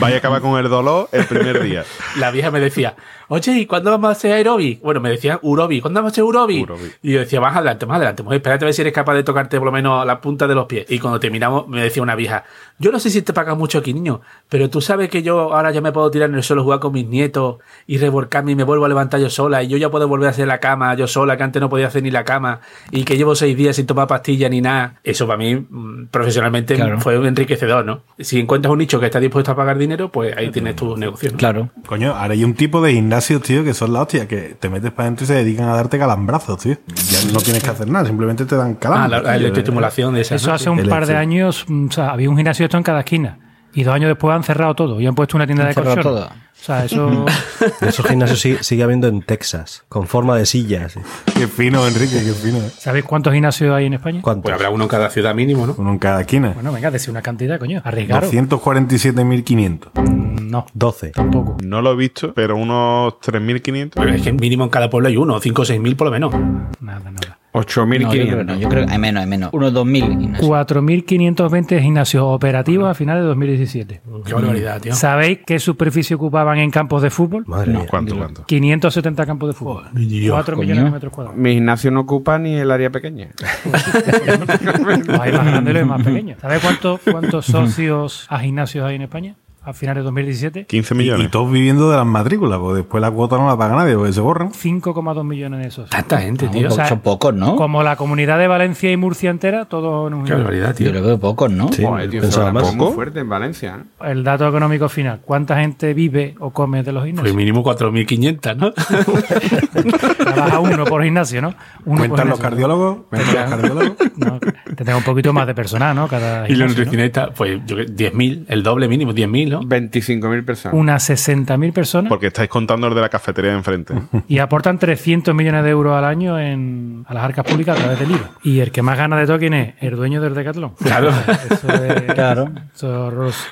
S1: Vaya a acabar con el dolor el primer día.
S4: La vieja me decía, oye, ¿y cuándo vamos a hacer aerobi? Bueno, me decía urobi, ¿cuándo vamos a hacer urobi?
S1: Urobi.
S4: Y yo decía, más adelante, más adelante, mujer, espérate a ver si eres capaz de tocarte por lo menos la punta de los pies. Y cuando terminamos, me decía una vieja, yo no sé si te pagas mucho aquí, niño, pero tú sabes que yo ahora ya me puedo tirar en el suelo, jugar con mis nietos y revolcarme y me vuelvo a levantar yo sola y yo ya puedo volver a hacer la cama yo sola, que antes no podía hacer ni la cama y que llevo seis días sin tomar pastillas ni nada. Eso para mí, mm, profesionalmente,
S3: Claro.
S4: fue enriquecedor, ¿no? Si encuentras un nicho que está dispuesto a pagar dinero, pues ahí tienes tu negocio, ¿no?
S3: Claro.
S5: Coño, ahora hay un tipo de gimnasios, tío, que son la hostia, que te metes para adentro y se dedican a darte calambrazos, tío. Ya no tienes que hacer nada, simplemente te dan
S4: Ah,
S5: calambres.
S4: la, la electroestimulación de esa.
S6: Eso
S4: ¿no?
S6: hace un
S5: El
S6: par de años, mm, o sea, había un gimnasio esto en cada esquina. Y dos años después han cerrado todo y han puesto una tienda
S3: Han
S6: de
S3: cerrado
S6: colchones.
S3: todo.
S6: O sea, eso.
S2: Esos gimnasios sigue, sigue habiendo en Texas, con forma de sillas.
S5: Qué fino, Enrique, qué fino.
S6: ¿Sabéis cuántos gimnasios hay en España?
S2: ¿Cuántos?
S4: Pues habrá uno en cada ciudad mínimo, ¿no?
S5: Uno en cada esquina.
S6: Bueno, venga, decir una cantidad, coño. Arriesgaros.
S5: 247.500.
S6: Mm, No,
S2: 12.
S6: tampoco.
S1: No lo he visto, pero unos 3.500.
S4: Pero es que mínimo en cada pueblo hay uno, 5 o 6 mil por lo menos.
S6: Nada, nada.
S3: No, yo creo que
S7: 8.500.
S3: no, yo creo que hay menos, hay menos. Unos 2.000. Ignacio.
S6: 4.520 gimnasios operativos a finales de 2017.
S4: Qué barbaridad, tío.
S6: ¿Sabéis qué superficie ocupaban en campos de fútbol?
S2: Madre mía.
S1: ¿Cuánto, cuánto?
S6: 570 campos de fútbol. 4
S3: Coño.
S6: millones de metros cuadrados.
S7: Mi gimnasio no ocupa ni el área pequeña.
S6: Hay más grandes y más pequeños. ¿Sabes cuántos, cuántos socios a gimnasios hay en España? A finales de 2017.
S1: 15
S5: Y,
S1: millones.
S5: y todos viviendo de las matrículas, pues después la cuota no la paga nadie, porque se borran.
S6: 5,2 millones de socios.
S4: Tanta gente, tío.
S3: po-
S6: sea,
S3: son pocos, ¿no?
S6: Como la comunidad de Valencia y Murcia entera, todo en un
S4: Qué
S6: gimnasio.
S4: barbaridad,
S3: Yo
S4: tío.
S3: lo veo pocos, ¿no?
S2: Sí,
S7: Joder, tío, eso
S2: más.
S7: muy fuerte en Valencia. ¿eh?
S6: El dato económico final. ¿Cuánta gente vive o come de los
S4: Pues
S6: gimnasios?
S4: mínimo 4.500, ¿no?
S6: Trabaja uno por gimnasio, ¿no? Uno por
S5: ¿Cuentan los
S6: gimnasio.
S5: cardiólogos? ¿Cuentan los cardiólogos?
S6: No, tendrá un poquito más de personal, ¿no? Cada
S4: Y los
S6: gimnasio, ¿no?
S4: nutricionistas, pues yo que 10.000, el doble mínimo, 10.000, ¿no?
S7: 25.000 personas.
S6: Unas 60.000 personas
S1: Porque estáis contando el de la cafetería de enfrente.
S6: y aportan 300 millones de euros al año en, a las arcas públicas a través del IVA. Y el que más gana de todo, ¿quién es? El dueño del Decathlon.
S4: Claro.
S6: Eso es,
S3: Claro.
S6: eso es horroroso.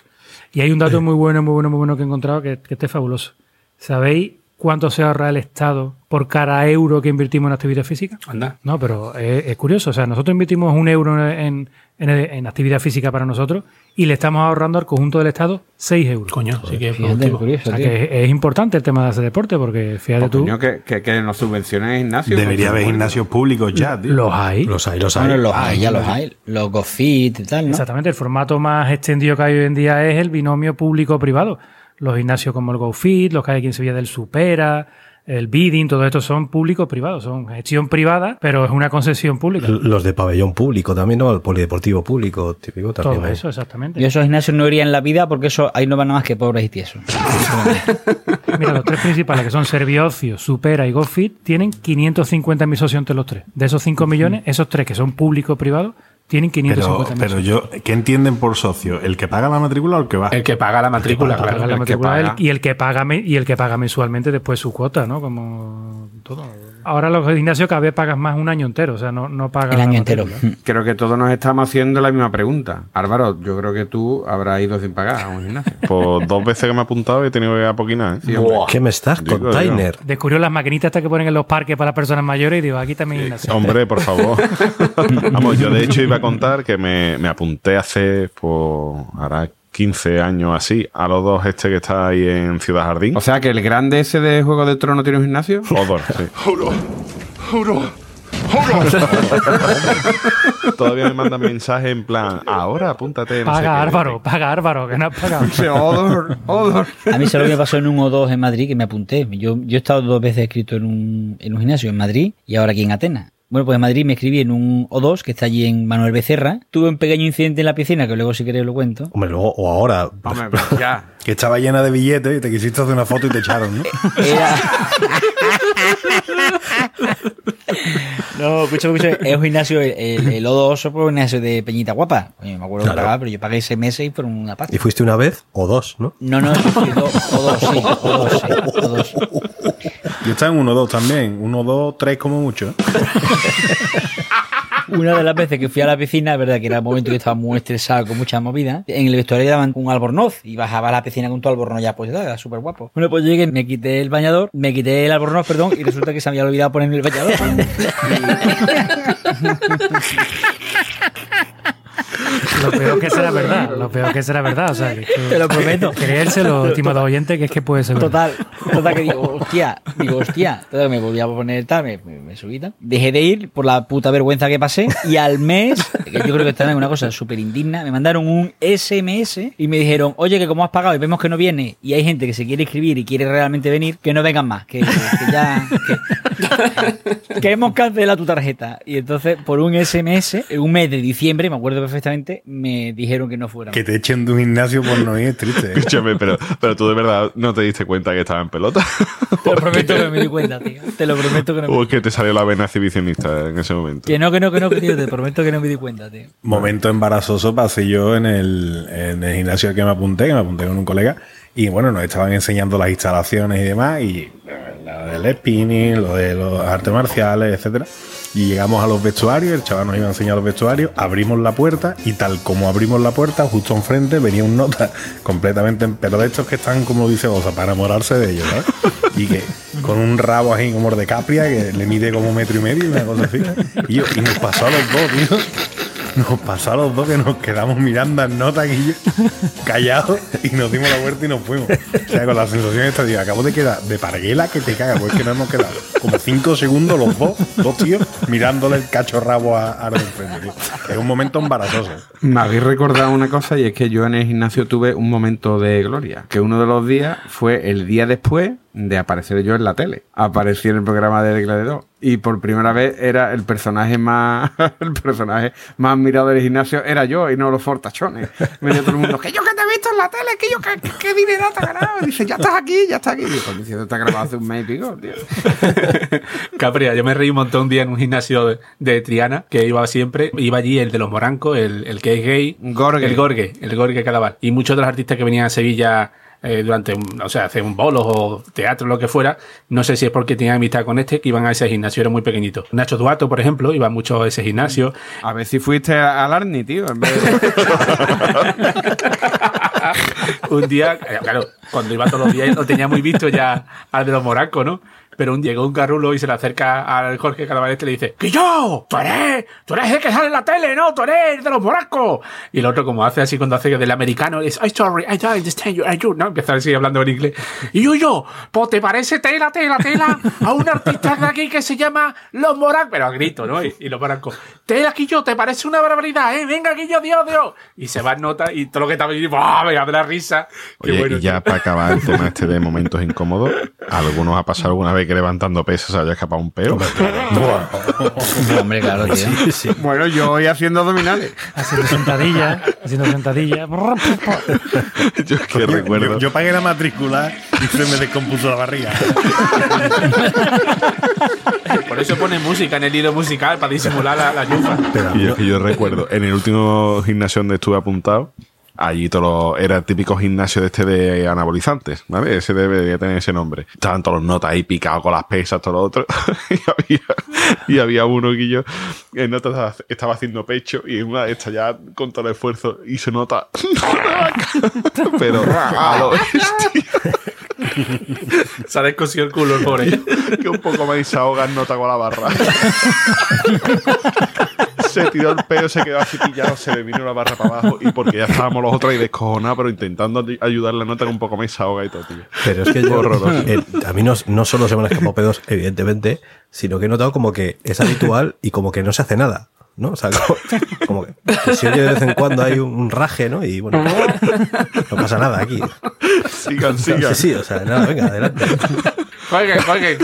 S6: Y hay un dato muy bueno, muy bueno, muy bueno que he encontrado que, que este es fabuloso. ¿Sabéis cuánto se ahorra el Estado por cada euro que invertimos en actividad física?
S4: Anda.
S6: No, pero es, es curioso. O sea, nosotros invertimos un euro en, en- en actividad física para nosotros y le estamos ahorrando al conjunto del Estado 6 euros.
S4: Coño, sí que es
S3: Fíjate,
S4: productivo.
S3: curioso,
S6: O sea,
S3: tío.
S6: que es, es importante el tema de ese deporte porque fíjate
S7: Pues,
S6: tú,
S7: coño, que, que, que nos subvencionen el gimnasio.
S5: Debería haber gimnasios públicos ya, tío.
S6: los hay.
S2: Los hay, los hay.
S3: Bueno, los hay, ya los hay. Los GoFit y tal, ¿no?
S6: Exactamente, el formato más extendido que hay hoy en día es el binomio público-privado. Los gimnasios como el GoFit, los que hay aquí en Sevilla del Supera, el Bidding, todo esto son públicos-privados, son gestión privada, pero es una concesión pública.
S2: Los de pabellón público también, ¿no? El polideportivo público típico también.
S6: Todo
S2: hay.
S6: eso, exactamente.
S3: Yo esos gimnasios no iría en la vida porque eso ahí no van nada más que pobres y tiesos.
S6: Mira, los tres principales, que son Serviocio, Supera y GoFit, tienen 550.000 socios entre los tres. De esos 5 millones, esos tres que son públicos-privados, tienen 550.000
S5: Pero, pero
S6: socios.
S5: yo, ¿qué entienden por socio? ¿El que paga la matrícula o el que va?
S4: El que paga la matrícula,
S6: Paga
S4: claro.
S6: la
S7: el que
S6: matrícula
S7: paga.
S6: él y el que paga y el que paga mensualmente después su cuota, ¿no? Como todo. Ahora los gimnasios cada vez pagas más un año entero, o sea, no, no pagas
S3: El año entero.
S7: Creo que todos nos estamos haciendo la misma pregunta. Álvaro, yo creo que tú habrás ido sin pagar a un gimnasio.
S1: Pues dos veces que me he apuntado he tenido que apoquinar. ¿eh?
S7: Sí.
S2: ¿Qué me estás?
S1: Digo,
S2: Container.
S6: Descubrió las maquinitas estas que ponen en los parques para las personas mayores y digo, aquí también hay gimnasio.
S1: Hombre, por favor. Vamos, yo de hecho iba a contar que me, me apunté hace, pues, ahora 15 años así, a los dos este que está ahí en Ciudad Jardín.
S7: O sea, que el grande ese de Juego de Tronos tiene un gimnasio.
S1: Odor, sí. Todavía me mandan mensajes en plan, ahora apúntate. no sé qué".
S6: Paga Álvaro, paga Álvaro, que no has pagado.
S7: Dice, Odor, Odor.
S3: A mí se lo que me pasó en un O2 en Madrid que me apunté. Yo, yo he estado dos veces escrito en un, en un gimnasio en Madrid y ahora aquí en Atenas. Bueno, pues en Madrid me escribí en un O2 que está allí en Manuel Becerra. Tuve un pequeño incidente en la piscina que luego si queréis lo cuento.
S2: Hombre, luego, o ahora,
S7: Hombre, pues ya.
S5: Que estaba llena de billetes y te quisiste hacer una foto y te echaron, ¿no?
S3: Era... no, escucha, escucha. Es un gimnasio, el, el O2 pues, un gimnasio de Peñita Guapa. Oye, me acuerdo que
S2: Claro.
S3: pagaba, pero yo pagué ese mes y fueron una pasta.
S2: y fuiste una vez o dos, ¿no?
S3: No, no, sí, sí, do- O2, sí, O2, sí, O2.
S5: Yo estaba en 1-2 también. 1-2, 3 como mucho.
S3: Una de las veces que fui a la piscina, es verdad que era un momento que estaba muy estresado, con mucha movida. En el vestuario daban un albornoz y bajaba a la piscina con tu albornoz ya pues era súper guapo. Bueno, pues llegué, me quité el bañador, me quité el albornoz, perdón, y resulta que se me había olvidado ponerme el bañador.
S6: Lo peor que será verdad, lo peor que será verdad. O sea, que esto-
S3: Te lo prometo.
S6: Creérselo, estimado oyente, que es que puede ser verdad.
S3: Total, total que digo, hostia, digo, hostia. Entonces me volví a poner tal, me, me, me subí tal. Dejé de ir por la puta vergüenza que pasé y al mes, que yo creo que está en una cosa súper indigna, me mandaron un SMS y me dijeron, oye, que como has pagado y vemos que no viene y hay gente que se quiere escribir y quiere realmente venir, que no vengan más, que, que- que ya... Que, que hemos cancelado tu tarjeta. Y entonces, por un SMS, un mes de diciembre, me acuerdo perfectamente, me dijeron que no fuera.
S5: Que te echen de un gimnasio por no ir es triste. ¿eh?
S1: Escúchame, pero, pero tú de verdad no te diste cuenta que estaba en pelota.
S3: Te lo prometo que no me di cuenta, tío. Te lo prometo que no me
S1: o es que te salió la vena exhibicionista en ese momento.
S3: Que no, que no, que no, que tío, te prometo que no me di cuenta, tío.
S5: Momento embarazoso pasé yo en el, en el gimnasio al que me apunté, que me apunté con un colega. Y bueno, nos estaban enseñando las instalaciones y demás, y eh, lo del spinning, lo de los artes marciales, etcétera. Y llegamos a los vestuarios, el chaval nos iba a enseñar los vestuarios, abrimos la puerta y tal como abrimos la puerta, justo enfrente venía un nota completamente, pero de estos que están, como dice Osa, para enamorarse de ellos, ¿sabes? Y que con un rabo así como de capria que le mide como un metro y medio, una cosa así. Y, y nos pasó a los dos, tío. Nos pasó a los dos que nos quedamos mirando al nota aquí callados y nos dimos la vuelta y nos fuimos. O sea, con la sensación esta, tío, acabo de quedar de parguela que te caga, pues es que nos hemos quedado como cinco segundos los dos, dos tíos, mirándole el cacho rabo a, a. Es un momento embarazoso.
S7: Me habéis recordado una cosa y es que yo en el gimnasio tuve un momento de gloria. Que uno de los días fue el día después de aparecer yo en la tele. Aparecí en el programa de Gladiador. Y por primera vez era el personaje más el personaje más mirado del gimnasio era yo y no los fortachones. Venía todo el mundo, que yo que te he visto en la tele, que yo que, que, que dinero te has ganado. Y dice, ya estás aquí, ya estás aquí. Y yo, diciendo, está grabado hace un mes y pico, tío.
S4: Capria, yo me reí un montón un día en un gimnasio de, de Triana que iba siempre. Iba allí el de los morancos, el, el que es gay. El Gorge, el Gorge Cadaval. Y muchos de los artistas que venían a Sevilla eh, durante, un, o sea, hacer un bolo o teatro, lo que fuera, no sé si es porque tenían amistad con este, que iban a ese gimnasio, era muy pequeñito. Nacho Duato, por ejemplo, iba mucho a ese gimnasio.
S7: A ver si fuiste al Arni, tío. En vez de...
S4: un día, eh, claro, cuando iba todos los días lo tenía muy visto ya al de los morancos, ¿no? Pero un, llegó un carrulo y se le acerca al Jorge Calabarete y le dice, ¡Que yo! ¡Tú eres! ¡Tú eres el que sale en la tele, no! ¡Tú eres el de los morancos! Y el otro, como hace así cuando hace del americano, es, ¡I'm sorry, I don't understand you, I do", ¿no? Empieza así hablando en inglés. Y yo, yo, pues te parece tela, tela, tela a un artista de aquí que se llama Los Morancos. Pero a grito, ¿no? Y, y los morancos, tela, Quillo, te parece una barbaridad, ¿eh? Venga, Quillo, Dios, Dios. Y se va en nota y todo lo que estaba ahí, ¡buah! Me da la risa. Qué
S1: Oye,
S4: bueno,
S1: y ya para acabar el tema este de momentos incómodos, ¿a ¿algunos ha pasado alguna vez que levantando pesas se haya escapado un peo?
S3: Hombre, claro, tío.
S7: Bueno, yo voy haciendo abdominales.
S6: Haciendo sentadillas, haciendo sentadillas.
S1: yo es que
S5: Yo,
S1: recuerdo.
S5: yo- yo pagué la matrícula y se me descompuso la barriga.
S4: Por eso pone música en el hilo musical para disimular la, la yufa.
S1: Y yo, y yo recuerdo, en el último gimnasio donde estuve apuntado, allí todo lo- era el típico gimnasio de este de anabolizantes, ¿vale? Ese debería tener ese nombre. Estaban todos los notas ahí picados con las pesas, todo lo otro. y, había, y había uno que yo, el nota estaba, haciendo pecho y en una de estas ya con todo el esfuerzo y se nota. Pero a lo.
S4: Se ha descosido el culo el pobre.
S1: que un poco más se ahoga el nota con la barra. Se tiró el pelo, se quedó así pillado, se le vino la barra para abajo y porque ya estábamos los otros ahí descojonados, pero intentando ay- ayudar la nota que un poco más se ahoga y todo, tío.
S2: Pero es que yo, eh, a mí no, no solo se me han escapado pedos, evidentemente, sino que he notado como que es habitual y como que no se hace nada. ¿No? O sea, como, como que, que se oye de vez en cuando hay un, un raje, ¿no? Y bueno, no pasa nada aquí.
S1: Sigan,
S2: Sí,
S1: sigan.
S2: sí, o sea, nada, venga, adelante.
S4: Jueguen, jueguen.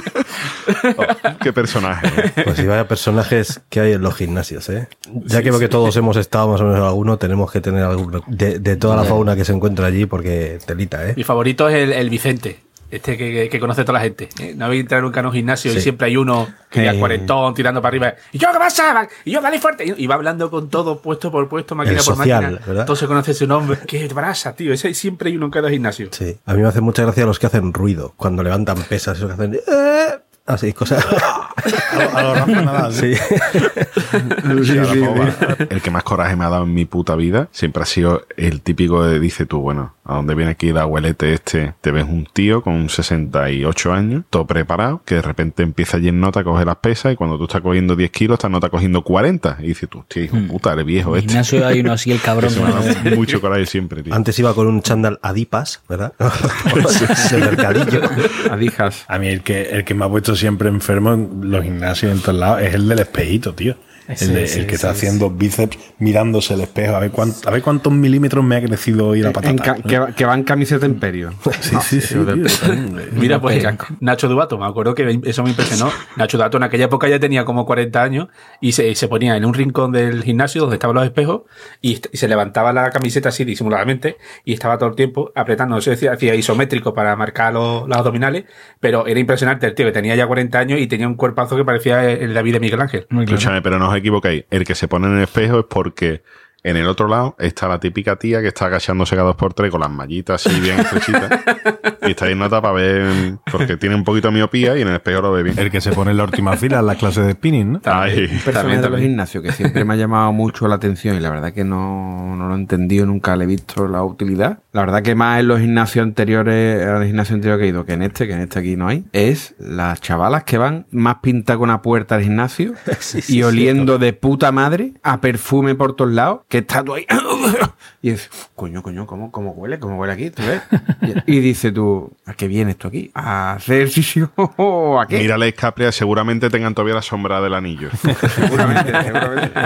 S1: Qué personaje. ¿eh?
S2: Pues si vaya personajes que hay en los gimnasios, ¿eh? Ya que veo que todos hemos estado más o menos en alguno, tenemos que tener alguno de, de toda la fauna que se encuentra allí, porque telita, ¿eh?
S4: Mi favorito es el, el Vicente. Este que, que- que conoce toda la gente. ¿eh? No habéis entrado nunca en un gimnasio y
S2: Sí.
S4: siempre hay uno que
S2: Eh.
S4: ya cuarentón tirando para arriba. ¿Y yo qué pasa? Y yo dale fuerte. Y va hablando con todo, puesto por puesto, máquina
S2: El
S4: por
S2: social,
S4: máquina.
S2: ¿verdad?
S4: Todo se conoce su nombre. ¿Qué te pasa, tío? Ese siempre hay uno en cada gimnasio.
S2: Sí. A mí me hace mucha gracia los que hacen ruido, cuando levantan pesas, esos que hacen... "Eh", Así, cosas...
S5: A lo Rafa Nadal, ¿no?
S2: Sí.
S1: Sí, El que más coraje me ha dado en mi puta vida siempre ha sido el típico de dice tú, bueno, a dónde viene aquí el abuelete este, te ves un tío con 68 años, todo preparado, que de repente empieza allí en nota a coger las pesas y cuando tú estás cogiendo 10 kilos, esta nota cogiendo 40. Y dices tú, hostia, hijo de puta, eres viejo este.
S3: gimnasio hay uno así, el cabrón.
S1: Eso me ha dado mucho coraje siempre, tío.
S2: Antes iba con un chándal Adipas, ¿verdad? de mercadillo.
S7: Adijas.
S5: A mí el que, el que me ha puesto siempre enfermo en los gimnasios y en todos lados es el del espejito, tío. El,
S6: Sí,
S5: de-
S6: sí,
S5: el que está
S6: sí.
S5: haciendo bíceps mirándose el espejo a ver, cuánto- a ver cuántos milímetros me ha crecido hoy la patata.
S7: que, va- que va en camiseta imperio.
S5: Sí, sí, sí.
S7: puta.
S4: Mira, pues Nacho Dubato, me acuerdo que eso me impresionó. Nacho Dubato en aquella época ya tenía como 40 años y se, se ponía en un rincón del gimnasio donde estaban los espejos y, se levantaba la camiseta así disimuladamente y estaba todo el tiempo apretando, no sé si hacía isométrico para marcar los, los abdominales, pero era impresionante el tío que tenía ya 40 años y tenía un cuerpazo que parecía el David de Miguel Ángel.
S1: Escúchame, pero no os equivocáis. El que se pone en el espejo es porque En el otro lado está la típica tía que está agachándose cada dos por tres con las mallitas así bien estrechitas. y está ahí nota para ver, porque tiene un poquito de miopía y en el espejo lo ve bien.
S5: El que se pone en la última fila en las clases de spinning, ¿no?
S1: Ay,
S7: Un personaje
S4: También,
S7: de los gimnasios que siempre me ha llamado mucho la atención y la verdad que no, no lo he entendido, nunca le he visto la utilidad. La verdad que más en los gimnasios anteriores, al gimnasio anterior que he ido que en este, que en este aquí no hay, es las chavalas que van más pintadas con una puerta al gimnasio y oliendo de puta madre a perfume por todos lados, que está tú ahí y dices, coño, coño, ¿cómo, cómo huele? ¿Cómo huele aquí? ¿Tú ves? Y, y dices tú, ¿a qué viene esto aquí? ¿A hacer ejercicio o a qué?
S1: Mírale, Capria, seguramente tengan todavía la sombra del anillo.
S7: Seguramente, seguramente.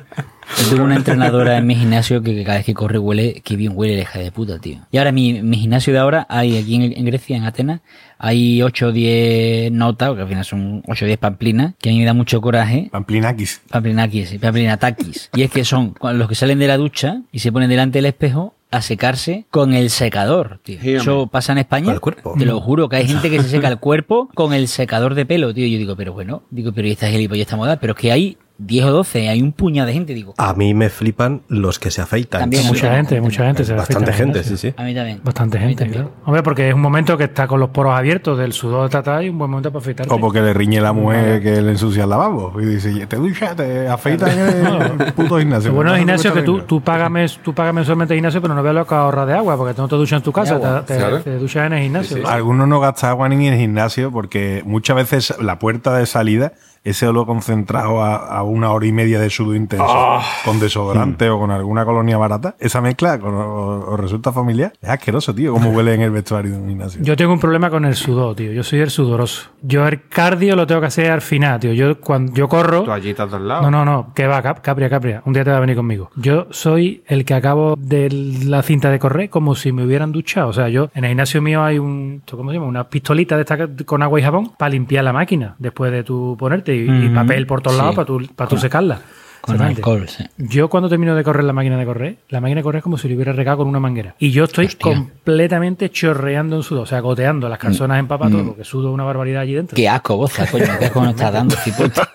S3: Yo tengo una entrenadora en mi gimnasio que, que cada vez que corre huele, que bien huele la hija de puta, tío. Y ahora mi, mi gimnasio de ahora, hay aquí en, en Grecia, en Atenas, hay 8 o 10 notas, que al final son 8 o 10 pamplinas, que a mí me da mucho coraje.
S5: Pamplinakis.
S3: Pamplinakis, pamplinakis. Y es que son los que salen de la ducha y se ponen delante del espejo a secarse con el secador, tío.
S7: Sí,
S3: Eso pasa en España.
S2: El cuerpo.
S3: Te lo juro, que hay gente que se seca el cuerpo con el secador de pelo, tío. Yo digo, pero bueno, digo, pero ¿y esta gilipollas esta moda? Pero es que hay 10 o 12, hay un puñado de gente, digo.
S2: A mí me flipan los que se afeitan.
S3: También,
S6: Mucha
S3: Sí,
S6: gente,
S3: sí,
S6: mucha gente se
S2: Bastante gente, sí, sí.
S3: A mí también.
S6: Bastante
S3: mí
S6: gente,
S3: también.
S6: claro. Hombre, porque es un momento que está con los poros abiertos del sudor, tata, y un buen momento para afeitarse.
S5: O porque le riñe la mujer que le ensucia el lavabo. Y dice, te duchas, te afeitas en el puto gimnasio.
S6: Lo bueno del
S5: ¿Cuánto
S6: gimnasio es que tú, tú, pagas mes- tú pagas mensualmente el gimnasio, pero no veas lo que ahorras de agua, porque tú no te duchas en tu casa, te, te- duchas en el gimnasio.
S5: Algunos no gastan agua ni en el gimnasio porque muchas veces la puerta de salida, ese olor concentrado a, a una hora y media de sudor intenso,
S6: Ah.
S5: con desodorante o con alguna colonia barata, esa mezcla con- o, o resulta familiar. Es asqueroso, tío, cómo huele en el vestuario de un gimnasio.
S6: Yo tengo un problema con el sudor, tío. Yo soy el sudoroso. Yo el cardio lo tengo que hacer al final, tío. Yo cuando yo corro.
S7: Toallitas todos lados.
S6: No, no, no, que va, Cap- Capria, Capria. Un día te va a venir conmigo. Yo soy el que acabo de la cinta de correr como si me hubieran duchado. O sea, yo en el gimnasio mío hay un, ¿esto ¿cómo se llama? Una pistolita de esta con agua y jabón para limpiar la máquina después de tu ponerte y, y
S3: Ujú.
S6: papel por todos
S3: Sí.
S6: lados para tu, para tu secarla.
S3: Con
S6: Exactamente.
S3: alcohol, sí.
S6: Yo cuando termino de correr la máquina de correr, la máquina de correr es como si lo hubiera regado con una manguera. Y yo estoy
S3: Hostia.
S6: completamente chorreando en sudor, o sea, goteando las calzonas empapadas, todo, porque sudo una barbaridad allí dentro.
S3: Qué asco, boza, coño. Qué asco nos está dando, cipote.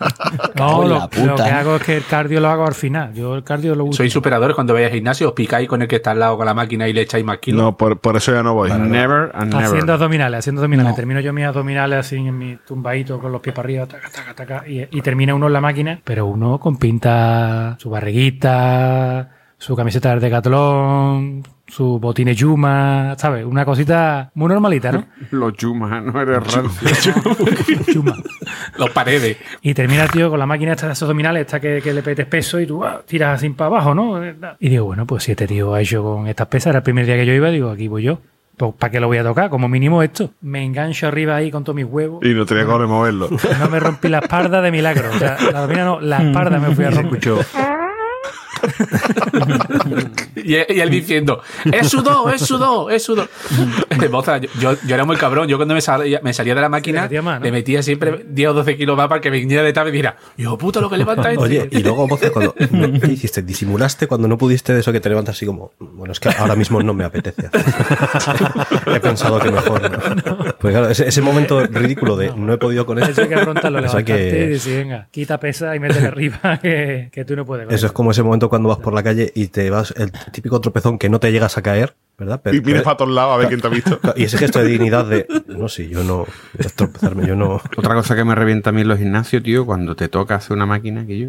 S6: No, lo,
S3: la
S6: lo
S3: puta.
S6: que hago es que el cardio lo hago al final. Yo el cardio lo uso.
S4: Sois superadores cuando vais al gimnasio, os picáis con el que está al lado con la máquina y le echáis más kilos.
S1: No, por, por eso ya no voy.
S7: Never and never.
S6: Haciendo abdominales, haciendo abdominales.
S3: No.
S6: Termino yo mis abdominales así en mi tumbadito con los pies para arriba, taca, taca, taca, y, y termina uno en la máquina, pero uno con pinta su barriguita, su camiseta del decatlón, su botines Yuma, ¿sabes? Una cosita muy normalita, ¿no?
S7: Los chumas, no eres rancio.
S6: Yuma.
S4: Los paredes.
S6: Y termina el tío con la máquina esta de abdominales, esta que, que le petes peso y tú ah, tiras así para abajo, ¿no? Y digo, bueno, pues si este tío ha hecho con estas pesas, era el primer día que yo iba, digo, aquí voy yo. Pues, ¿para qué lo voy a tocar? Como mínimo esto. Me engancho arriba ahí con todos mis huevos.
S1: Y no tenía que moverlo.
S6: No me rompí la espalda de milagro. O sea, la domina no, la espalda me fui a romper.
S4: Y, y él diciendo, es sudó, es sudó, es sudó. Yo, yo, yo era muy cabrón. Yo cuando me salía, me salía de la máquina,
S6: metía más, ¿no?
S4: le metía siempre 10 o 12 kilos más para que viniera detrás y me dijera, yo puta lo que levanta este.
S2: Oye, y luego, Boza, cuando, ¿qué hiciste? ¿Disimulaste cuando no pudiste de eso que te levantas así como, bueno, es que ahora mismo no me apetece hacer"? He pensado que mejor. ¿no? Pues claro, ese, ese momento ridículo de no he podido con
S6: Eso
S2: eso.
S6: hay que afrontarlo,
S2: hay
S6: levantarte
S2: que-
S6: y decir, venga, quita pesa y métele arriba que, que tú no puedes. con
S2: Eso es como ese momento cuando vas por la calle y te vas, el típico tropezón que no te llegas a caer, ¿verdad? Pero-
S1: Y miras para todos lados a ver quién te ha visto.
S2: y ese gesto de dignidad de, no, sí, yo no, tropezarme, yo no.
S7: Otra cosa que me revienta a mí en los gimnasios, tío, cuando te toca hacer una máquina que yo,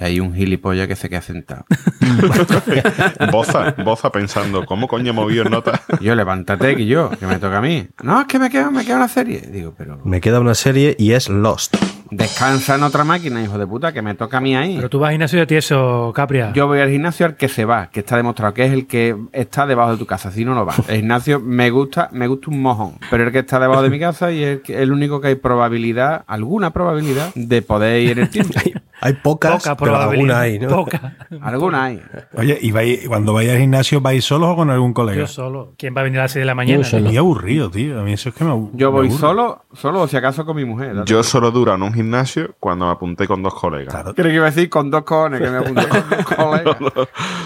S7: y hay un gilipollas que se queda sentado.
S1: Boza, boza pensando, ¿cómo coño he movido en nota?
S7: Yo, levántate, que yo, que me toca a mí. No, es que me queda, me queda una serie. Digo, pero
S2: Me queda una serie y es Lost.
S7: Descansa en otra máquina, hijo de puta, que me toca a mí ahí.
S6: Pero tú vas al gimnasio de tieso, Capria.
S7: Yo voy al gimnasio al que se va, que está demostrado que es el que está debajo de tu casa, si no no va. El gimnasio me gusta, me gusta un mojón, pero el que está debajo de mi casa y el, que- el único que hay probabilidad, alguna probabilidad de poder ir en el tiempo.
S2: Hay pocas,
S6: Poca
S2: pero alguna hay, ¿no?
S6: Poca.
S7: Alguna hay.
S5: Oye, ¿y vais- cuando vais al gimnasio vais solos o con algún colega?
S6: Yo solo. ¿Quién va a venir a las 6 de la mañana?
S3: Yo solo.
S5: Muy aburrido, tío. A mí eso es que me abu-
S7: Yo voy
S5: aburre.
S7: solo, solo o si acaso con mi mujer.
S1: Yo solo duro en un gimnasio cuando me apunté con dos colegas.
S5: Claro.
S7: Creo que iba a decir con dos cojones que me apunté con dos colegas.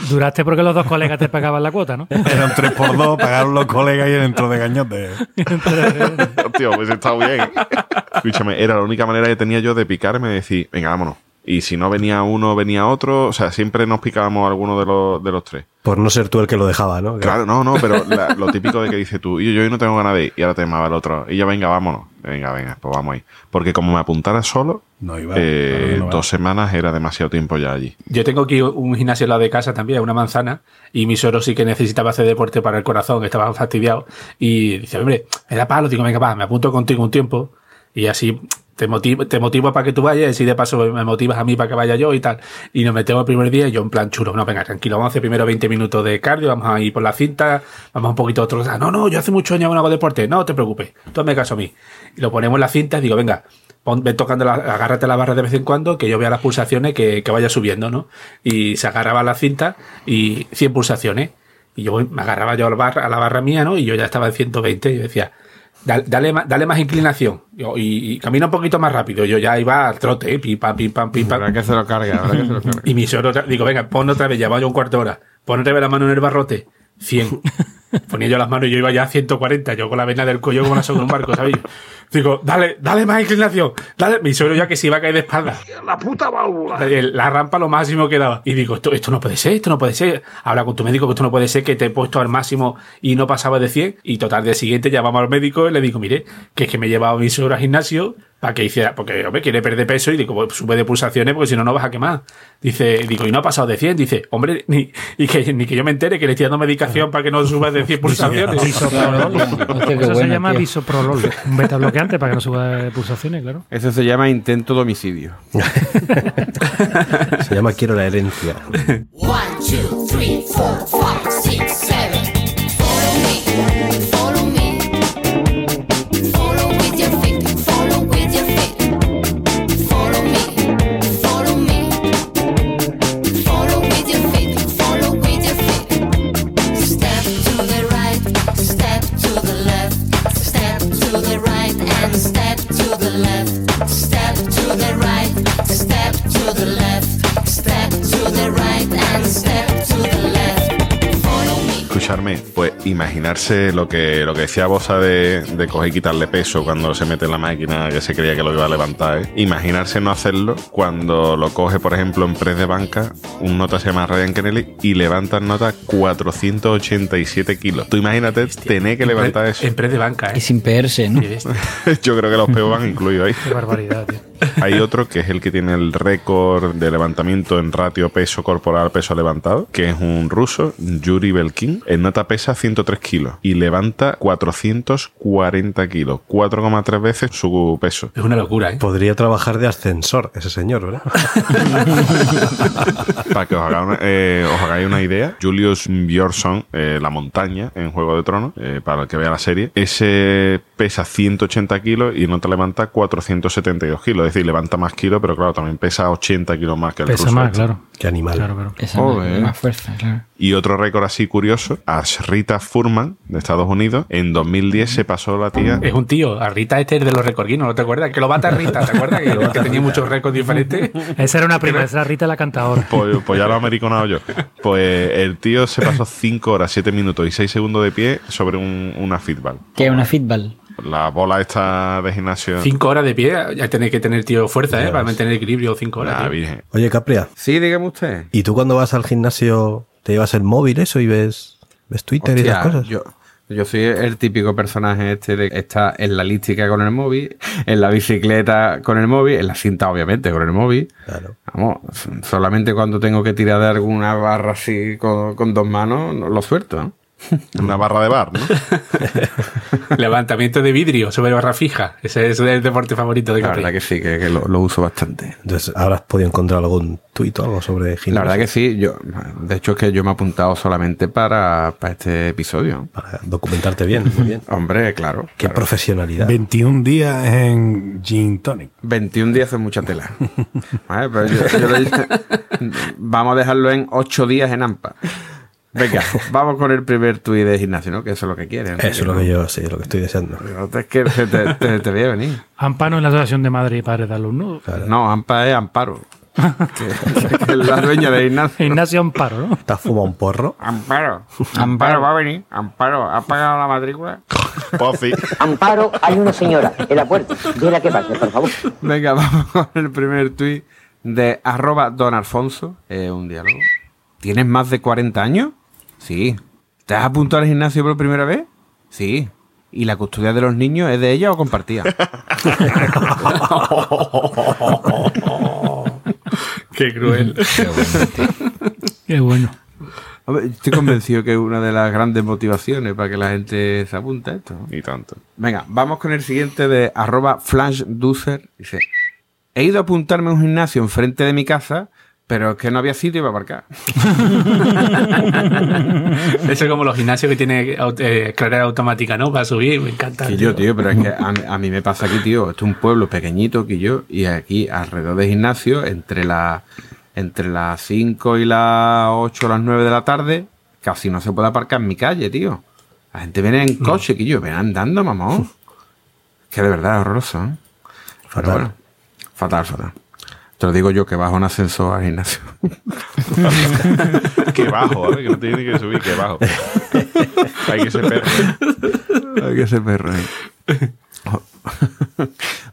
S6: Duraste porque los dos colegas te pagaban la cuota, ¿no?
S5: Eran tres por dos, pagaron los colegas y dentro de gañote.
S1: Tío, pues está bien. Escúchame, era la única manera que tenía yo de picarme y decir, venga, vámonos. Y si no venía uno, venía otro. O sea, siempre nos picábamos alguno de los, de los tres.
S2: Por no ser tú el que lo dejaba, ¿no?
S1: Claro, no, no, pero la- lo típico de que dice tú, y yo, yo hoy no tengo ganas de ir, y ahora te llamaba el otro, y yo, venga, vámonos, venga, venga, pues vamos ahí. Porque como me apuntara solo,
S5: No iba.
S1: eh,
S5: no
S1: dos semanas era demasiado tiempo ya allí.
S4: Yo tengo aquí un gimnasio al lado de casa también, una manzana, y mi suegro sí que necesitaba hacer deporte para el corazón, que estaba fastidiado, y dice, hombre, me da palo, digo, venga, va, me apunto contigo un tiempo, y así te motivo, te motivo para que tú vayas, y de paso me motivas a mí para que vaya yo y tal. Y nos metemos el primer día, y yo en plan chulo, no, venga, tranquilo, vamos a hacer primero 20 minutos de cardio, vamos a ir por la cinta, vamos un poquito a otro. No, no, yo hace muchos años no hago deporte, no te preocupes, tú hazme caso a mí. Y lo ponemos en la cinta, y digo, venga, pon, ven tocando, la, agárrate la barra de vez en cuando, que yo vea las pulsaciones que, que vaya subiendo, ¿no? Y se agarraba la cinta y 100 pulsaciones. Y yo me agarraba yo a la barra, a la barra mía, ¿no? Y yo ya estaba en 120 y decía, "Dale- dale, dale más inclinación Yo, y, y camina un poquito más rápido. Yo ya iba al trote, ¿eh? pim, pam, pim, pam, pim, pam.
S7: Habrá que se lo carga, habrá que se lo carga.
S4: Y mi suegro, otra- digo, venga, pon otra vez, llevaba yo un cuarto de hora. Pon otra vez la mano en el barrote. 100. Ponía yo las manos y yo iba ya a 140. Yo con la vena del cuello como la sobre un barco, ¿sabes? Digo, dale, dale más inclinación. Dale. Mi suegro ya que se iba a caer de espalda. La puta válvula. La rampa lo máximo que daba. Y digo, esto, esto no puede ser, esto no puede ser. Habla con tu médico que esto no puede ser, que te he puesto al máximo y no pasaba de 100. Y total, de siguiente llamamos al médico y le digo, mire, que es que me he llevado a mi suegro al gimnasio para que hiciera, porque hombre, quiere perder peso y digo, pues sube de pulsaciones porque si no, no vas a quemar. Dice, digo, y no ha pasado de 100. Dice, hombre, ni, y que, ni que yo me entere que le estoy dando medicación para que no suba de 100 pulsaciones.
S6: Bisoprolol.
S3: Qué
S6: Eso se llama
S3: tío.
S6: bisoprolol. Un beta bloqueante para que no suba de pulsaciones, claro.
S7: Eso se llama intento de homicidio.
S2: Se llama Quiero la herencia.
S11: One, two, three, four, five, six,
S1: Escucharme, pues imaginarse lo que, lo que decía Bosa de, de coger y quitarle peso cuando se mete en la máquina que se creía que lo iba a levantar. ¿eh? Imaginarse no hacerlo cuando lo coge, por ejemplo, en press de banca, un nota se llama Ryan Kennedy y levanta en nota 487 kilos. Tú imagínate tener que levantar eso.
S4: En pre de banca,
S3: Y
S4: ¿eh?
S3: sin pegarse, ¿no?
S1: Yo creo que los peos van incluidos ahí.
S6: Qué barbaridad, tío.
S1: Hay otro que es el que tiene el récord de levantamiento en ratio peso corporal peso levantado, que es un ruso, Yuri Belkin. En nota pesa 103 kilos y levanta 440 kilos, 4,3 veces su peso.
S4: Es una locura, ¿eh?
S2: Podría trabajar de ascensor ese señor, ¿verdad?
S1: Para que os, haga una- eh, os hagáis una idea, Julius Björnsson, eh, La Montaña, en Juego de Tronos, eh, para el que vea la serie, ese pesa 180 kilos y en nota levanta 472 kilos. Es decir, levanta más kilos, pero claro, también pesa 80 kilos más que el
S6: Pesa
S1: ruso
S6: más,
S1: este.
S6: claro.
S2: Qué animal.
S6: Claro, claro.
S3: Esa
S7: Joder.
S3: más, más fuerza, claro.
S1: Y otro récord así curioso, Ashrita Furman, de Estados Unidos, en 2010 se pasó la tía...
S4: Es un tío, a Rita este es de los recorguinos, ¿no te acuerdas? Que lo mata Rita, ¿te acuerdas? Que, que tenía muchos récords diferentes.
S6: Esa era una prima, esa era Rita la cantadora.
S1: Pues, pues ya lo he americanado yo. Pues el tío se pasó 5 horas, 7 minutos y 6 segundos de pie sobre un- una fitball.
S3: Que es una fitball.
S1: La bola esta de gimnasio.
S4: Cinco horas de pie, ya tenéis que tener, tío, fuerza, ¿eh? Para mantener equilibrio cinco horas.
S1: La
S4: tío.
S1: virgen.
S2: Oye, Capria,
S7: Sí, dígame usted.
S2: ¿y tú cuando vas al gimnasio te llevas el móvil eso y ves, ves Twitter y esas cosas?
S7: Yo, yo soy el típico personaje este de que está en la lística con el móvil, en la bicicleta con el móvil, en la cinta obviamente con el móvil.
S2: Claro.
S7: Vamos, solamente cuando tengo que tirar de alguna barra así con, con dos manos, no- lo suelto. ¿no?
S1: Una barra de bar, ¿no?
S4: Levantamiento de vidrio sobre barra fija. Ese es el deporte favorito de
S7: La
S4: Capri.
S7: verdad que sí, que, que lo, lo uso bastante.
S2: Entonces, ¿ahora has podido encontrar algún tuit o algo sobre gimnasio?
S7: La verdad que sí, yo, de hecho es que yo me he apuntado solamente para, para este episodio.
S2: Para documentarte bien, muy bien.
S7: Hombre, claro.
S2: Qué
S7: claro.
S2: profesionalidad.
S5: 21 días en Gin Tonic.
S7: 21 días es mucha tela. Vale, pero yo- yo le dije, vamos a dejarlo en 8 días en AMPA. Venga, vamos con el primer tuit de gimnasio, ¿no? Que eso es lo que quieren.
S2: Eso es lo que yo, sí, lo que estoy deseando.
S7: Es que te, te, te, te voy a venir.
S6: Amparo en la Asociación de Madres y Padres de Alumnos.
S7: No, AMPA es Amparo. que, que es la dueña de gimnasio.
S6: Gimnasio Amparo, ¿no?
S2: ¿Te has fumado un porro?
S7: Amparo. Amparo va a venir. Amparo, ¿has pagado la matrícula?
S1: Pues sí.
S12: Amparo, hay una señora en la puerta. Dile que pase, por favor.
S7: Venga, vamos con el primer tuit de arroba don Alfonso, eh, un diálogo. ¿Tienes más de 40 años? Sí. ¿Te has apuntado al gimnasio por primera vez? Sí. ¿Y la custodia de los niños es de ella o compartida?
S4: Qué cruel.
S6: Qué bueno.
S7: A ver, Estoy convencido que es una de las grandes motivaciones para que la gente se apunte a esto.
S1: Y tanto.
S7: Venga, vamos con el siguiente de arroba flashducer. Dice, he ido a apuntarme a un gimnasio enfrente de mi casa, pero es que no había sitio para aparcar.
S4: Eso es como los gimnasios que tiene eh, automática, ¿no? Para subir, me encanta.
S7: Que yo, tío, pero es que a, a mí me pasa aquí, tío. Esto es un pueblo pequeñito que yo, y aquí alrededor de gimnasio, entre la entre las 5 y las 8 o las 9 de la tarde, casi no se puede aparcar en mi calle, tío. La gente viene en coche, que yo, ven andando, mamón. Que de verdad es horroroso, ¿eh?
S2: Fatal.
S7: bueno, fatal, fatal. Te lo digo yo que bajo un ascensor al gimnasio.
S1: Qué bajo, ¿vale? Que no tiene que subir, qué bajo. Hay que ser perro.
S7: Hay que ser perro. ¿eh?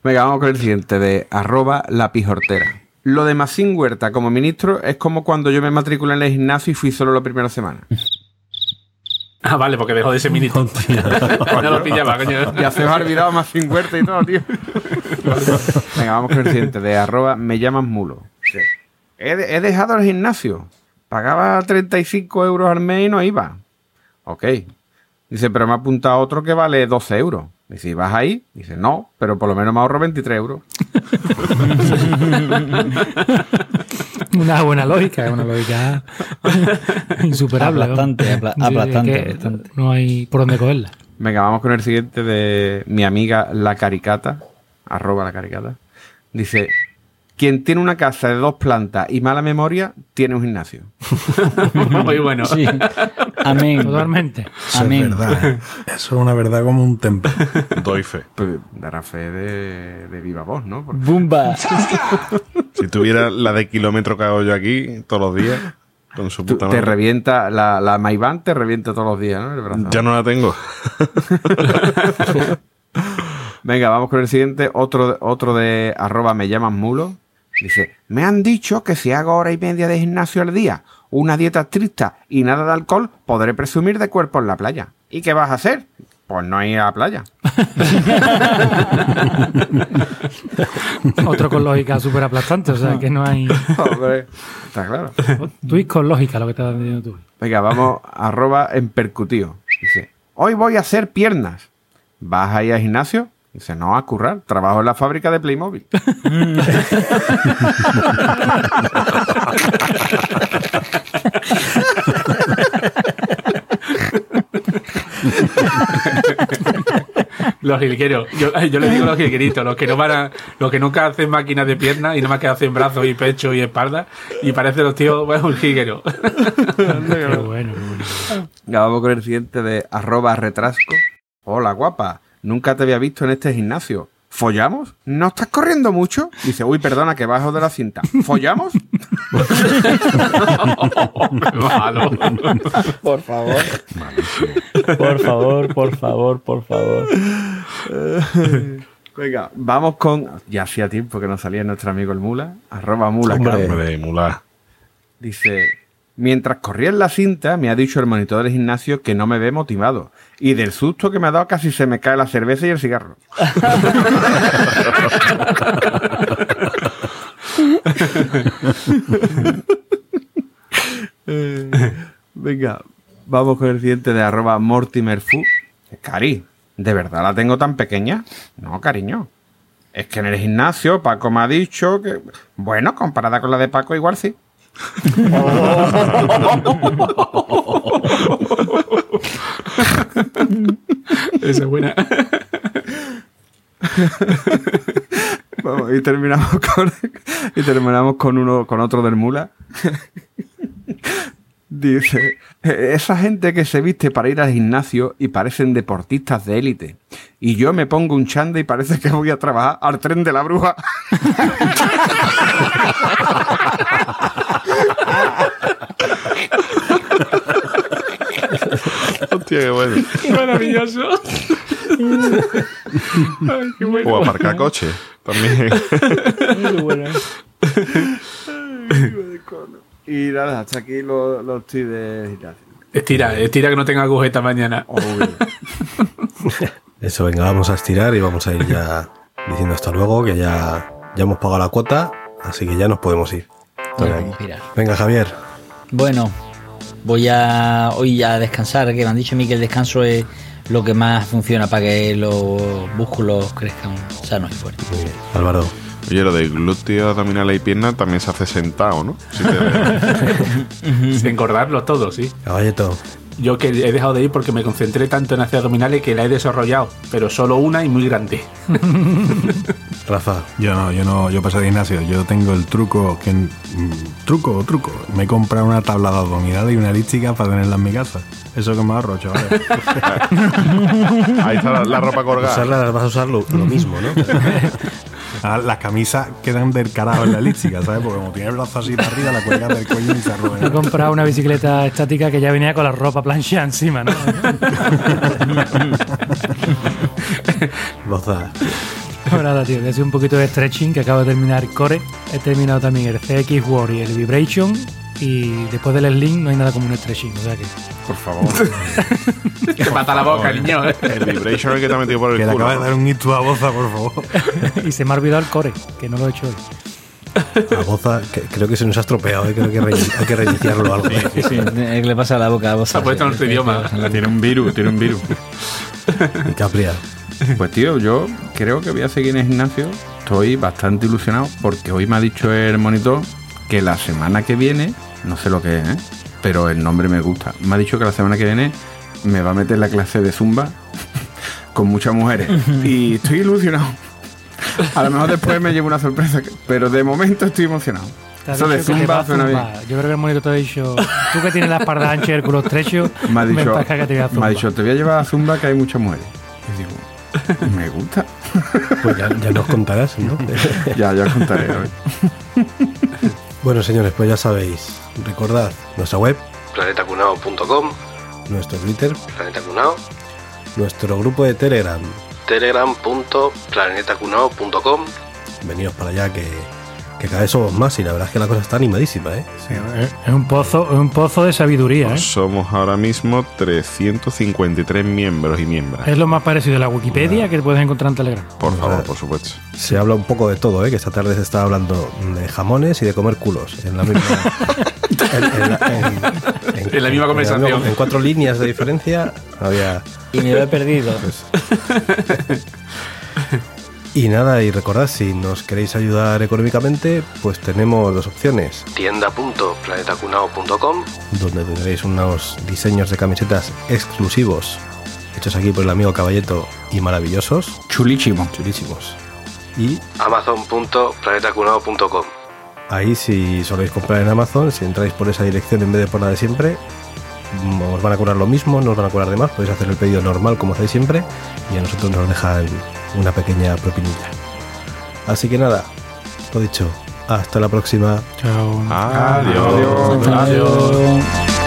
S7: Venga, vamos con el siguiente de arroba la pijortera. Lo de Macín Huerta como ministro es como cuando yo me matriculé en el gimnasio y fui solo la primera semana.
S4: Ah, vale, porque dejó de ser ministro. no lo pillaba, coño.
S7: Ya se os ha olvidado Macín Huerta y todo, tío. Venga, vamos con el siguiente de arroba me llaman mulo. He, de- he dejado el gimnasio. Pagaba 35 euros al mes y no iba. Ok. Dice, pero me ha apuntado otro que vale 12 euros. Dice, ¿y vas ahí? Dice, no, pero por lo menos me ahorro 23 euros.
S6: Una buena lógica, una lógica insuperable.
S3: Aplastante, apla- aplastante.
S6: No hay por dónde cogerla.
S7: Venga, vamos con el siguiente de mi amiga La Caricata, arroba La Caricata. Dice, quien tiene una casa de dos plantas y mala memoria, tiene un gimnasio.
S4: Muy bueno.
S3: Sí. Amén.
S6: Totalmente.
S5: Eso
S3: Amén.
S5: es verdad. ¿eh? Eso es una verdad como un templo.
S1: Doy fe.
S7: Pues dará fe de, de viva voz, ¿no? Porque-
S3: Bumba.
S1: Si tuviera la de kilómetro que hago yo aquí todos los días, con su puta
S7: te revienta, la, la Maiván te revienta todos los días, ¿no? El brazo.
S1: Ya no la tengo.
S7: Venga, vamos con el siguiente, otro, otro de arroba me llaman mulo. Dice, me han dicho que si hago hora y media de gimnasio al día, una dieta estricta y nada de alcohol, podré presumir de cuerpo en la playa. ¿Y qué vas a hacer? Pues no ir a la playa.
S6: Otro con lógica súper aplastante, o sea que no hay.
S7: Hombre, está claro.
S6: Tweet con lógica lo que estás diciendo tú.
S7: Venga, vamos, arroba en percutío. Dice, hoy voy a hacer piernas. ¿Vas a ir al gimnasio? Dice, no, a currar. Trabajo en la fábrica de Playmobil.
S4: Los jilgueros. Yo, yo les digo los jilgueritos, los que no van a, los que nunca hacen máquinas de piernas y nada más que hacen brazos y pecho y espalda. Y parecen los tíos, bueno, un jilguero.
S6: Qué bueno, qué bueno.
S7: Ya vamos con el siguiente de arroba retrasco. Hola, guapa. Nunca te había visto en este gimnasio. ¿Follamos? ¿No estás corriendo mucho? Dice, uy, perdona, que bajo de la cinta. ¿Follamos?
S4: Malo.
S3: Por favor. Por favor, por favor, por favor.
S7: Venga, vamos con... Ya hacía tiempo que no salía nuestro amigo el Mula. Arroba Mula.
S2: Hombre.
S1: Mula.
S7: Dice, mientras corría en la cinta, me ha dicho el monitor del gimnasio que no me ve motivado. Y del susto que me ha dado casi se me cae la cerveza y el cigarro. Eh, Venga, vamos con el siguiente de arroba mortimerfu. Cari, ¿de verdad la tengo tan pequeña? No, cariño. Es que en el gimnasio Paco me ha dicho que... Bueno, comparada con la de Paco, igual sí.
S4: Esa es buena.
S7: Vamos, y terminamos con y terminamos con uno con otro del mula. Dice, "Eh, esa gente que se viste para ir al gimnasio y parecen deportistas de élite. Y yo me pongo un chanda y parece que voy a trabajar al tren de la bruja.
S1: Hostia, qué bueno.
S4: Maravilloso. Ay, qué bueno.
S1: O aparcar coche. También.
S7: Y nada, hasta aquí los, los de gimnasio.
S4: Estira, estira que no tenga agujeta mañana.
S2: Eso, venga, vamos a estirar y vamos a ir ya diciendo hasta luego, que ya, ya hemos pagado la cuota, así que ya nos podemos ir.
S3: Girar.
S2: Venga, Javier.
S3: Bueno, voy a hoy a descansar, que me han dicho a mí que el descanso es lo que más funciona para que los músculos crezcan sanos y fuertes.
S2: Muy bien. Álvaro.
S1: Oye, lo de glúteo, abdominal y pierna también se hace sentado, ¿no? Si te-
S4: Sin engordarlo todo, sí.
S2: Caballeto.
S4: Yo que he dejado de ir porque me concentré tanto en hacer abdominales que la he desarrollado, pero solo una y muy grande.
S2: Rafa.
S5: Yo no, yo no, yo paso de gimnasio. Yo tengo el truco, que mm, truco, truco. Me he comprado una tabla de abdominales y una elíptica para tenerla en mi casa. Eso que me ahorro, chavales.
S1: Ahí está la, la ropa colgada.
S2: Usarla, vas a usar lo, lo mismo, ¿no?
S5: Ah, Las camisas quedan del carajo en la elíptica, ¿sabes? Porque como tiene el brazo así para arriba, la cuelga del cuello y se
S6: He
S5: arruga.
S6: comprado una bicicleta estática que ya venía con la ropa plancha encima, ¿no?
S2: Boza.
S6: Pues nada, tío, voy a hacer un poquito de stretching que acabo de terminar el core. He terminado también el CX War y el Vibration. Y después del Sling no hay nada como un stretching, o sea que.
S7: Por favor.
S4: Te mata la boca, niño.
S1: El vibration es que te ha metido por
S5: Que
S1: el
S5: le
S1: culo.
S5: acabas de dar un hito a Boza, por favor.
S6: y se me ha olvidado el core, que no lo he hecho hoy.
S2: La boza, que creo que se nos ha estropeado, ¿eh? creo que re- hay que reiniciarlo o algo.
S3: Sí, sí, ¿qué le pasa a la boca a vos?
S4: Se ha puesto en otro idioma.
S7: Tiene un virus, tiene un virus.
S2: Y Capria.
S7: Pues tío, yo creo que voy a seguir en el gimnasio. Estoy bastante ilusionado porque hoy me ha dicho el monitor que la semana que viene, no sé lo que es, ¿eh? pero el nombre me gusta. Me ha dicho que la semana que viene me va a meter la clase de zumba con muchas mujeres. Y estoy ilusionado. A lo mejor después me llevo una sorpresa, pero de momento estoy emocionado. Eso de zumba suena bien.
S6: Yo creo que el monitor te ha dicho, tú que tienes la espalda ancha y el culo estrecho,
S7: Me ha dicho,
S6: que te voy a
S7: me ha dicho, te voy a llevar a zumba que hay muchas mujeres. Me gusta.
S2: Pues ya, ya nos contarás, ¿no?
S7: Ya, ya os contaré.
S2: Bueno, señores, pues ya sabéis. Recordad nuestra web, planetacunao.com, nuestro Twitter, planetacunao, nuestro grupo de Telegram, telegram.planetacunao.com. Veniros para allá que, que cada vez somos más y la verdad es que la cosa está animadísima, ¿eh?
S6: Sí, es- un pozo, es un pozo de sabiduría, ¿eh?
S1: Pues Somos ahora mismo 353 miembros y miembros.
S6: Es lo más parecido a la Wikipedia que puedes encontrar en Telegram.
S1: Por favor, por supuesto.
S2: Se habla un poco de todo, ¿eh? Que esta tarde se está hablando de jamones y de comer culos en la misma... en, en la- en-
S4: En la misma conversación.
S2: En cuatro líneas de diferencia había...
S3: Y me lo he perdido.
S2: Y nada, y recordad, si nos queréis ayudar económicamente, pues tenemos dos opciones. Tienda.planetacunao.com Donde tendréis unos diseños de camisetas exclusivos, hechos aquí por el amigo Caballeto y maravillosos.
S7: Chulísimo.
S2: Chulísimos. Y Amazon.planetacunao.com Ahí si soléis comprar en Amazon, si entráis por esa dirección en vez de por la de siempre, os van a cobrar lo mismo, no os van a cobrar de más, podéis hacer el pedido normal como hacéis siempre y a nosotros nos dejan una pequeña propinilla. Así que nada, lo dicho, hasta la próxima.
S6: Chao.
S1: Adiós.
S3: Adiós.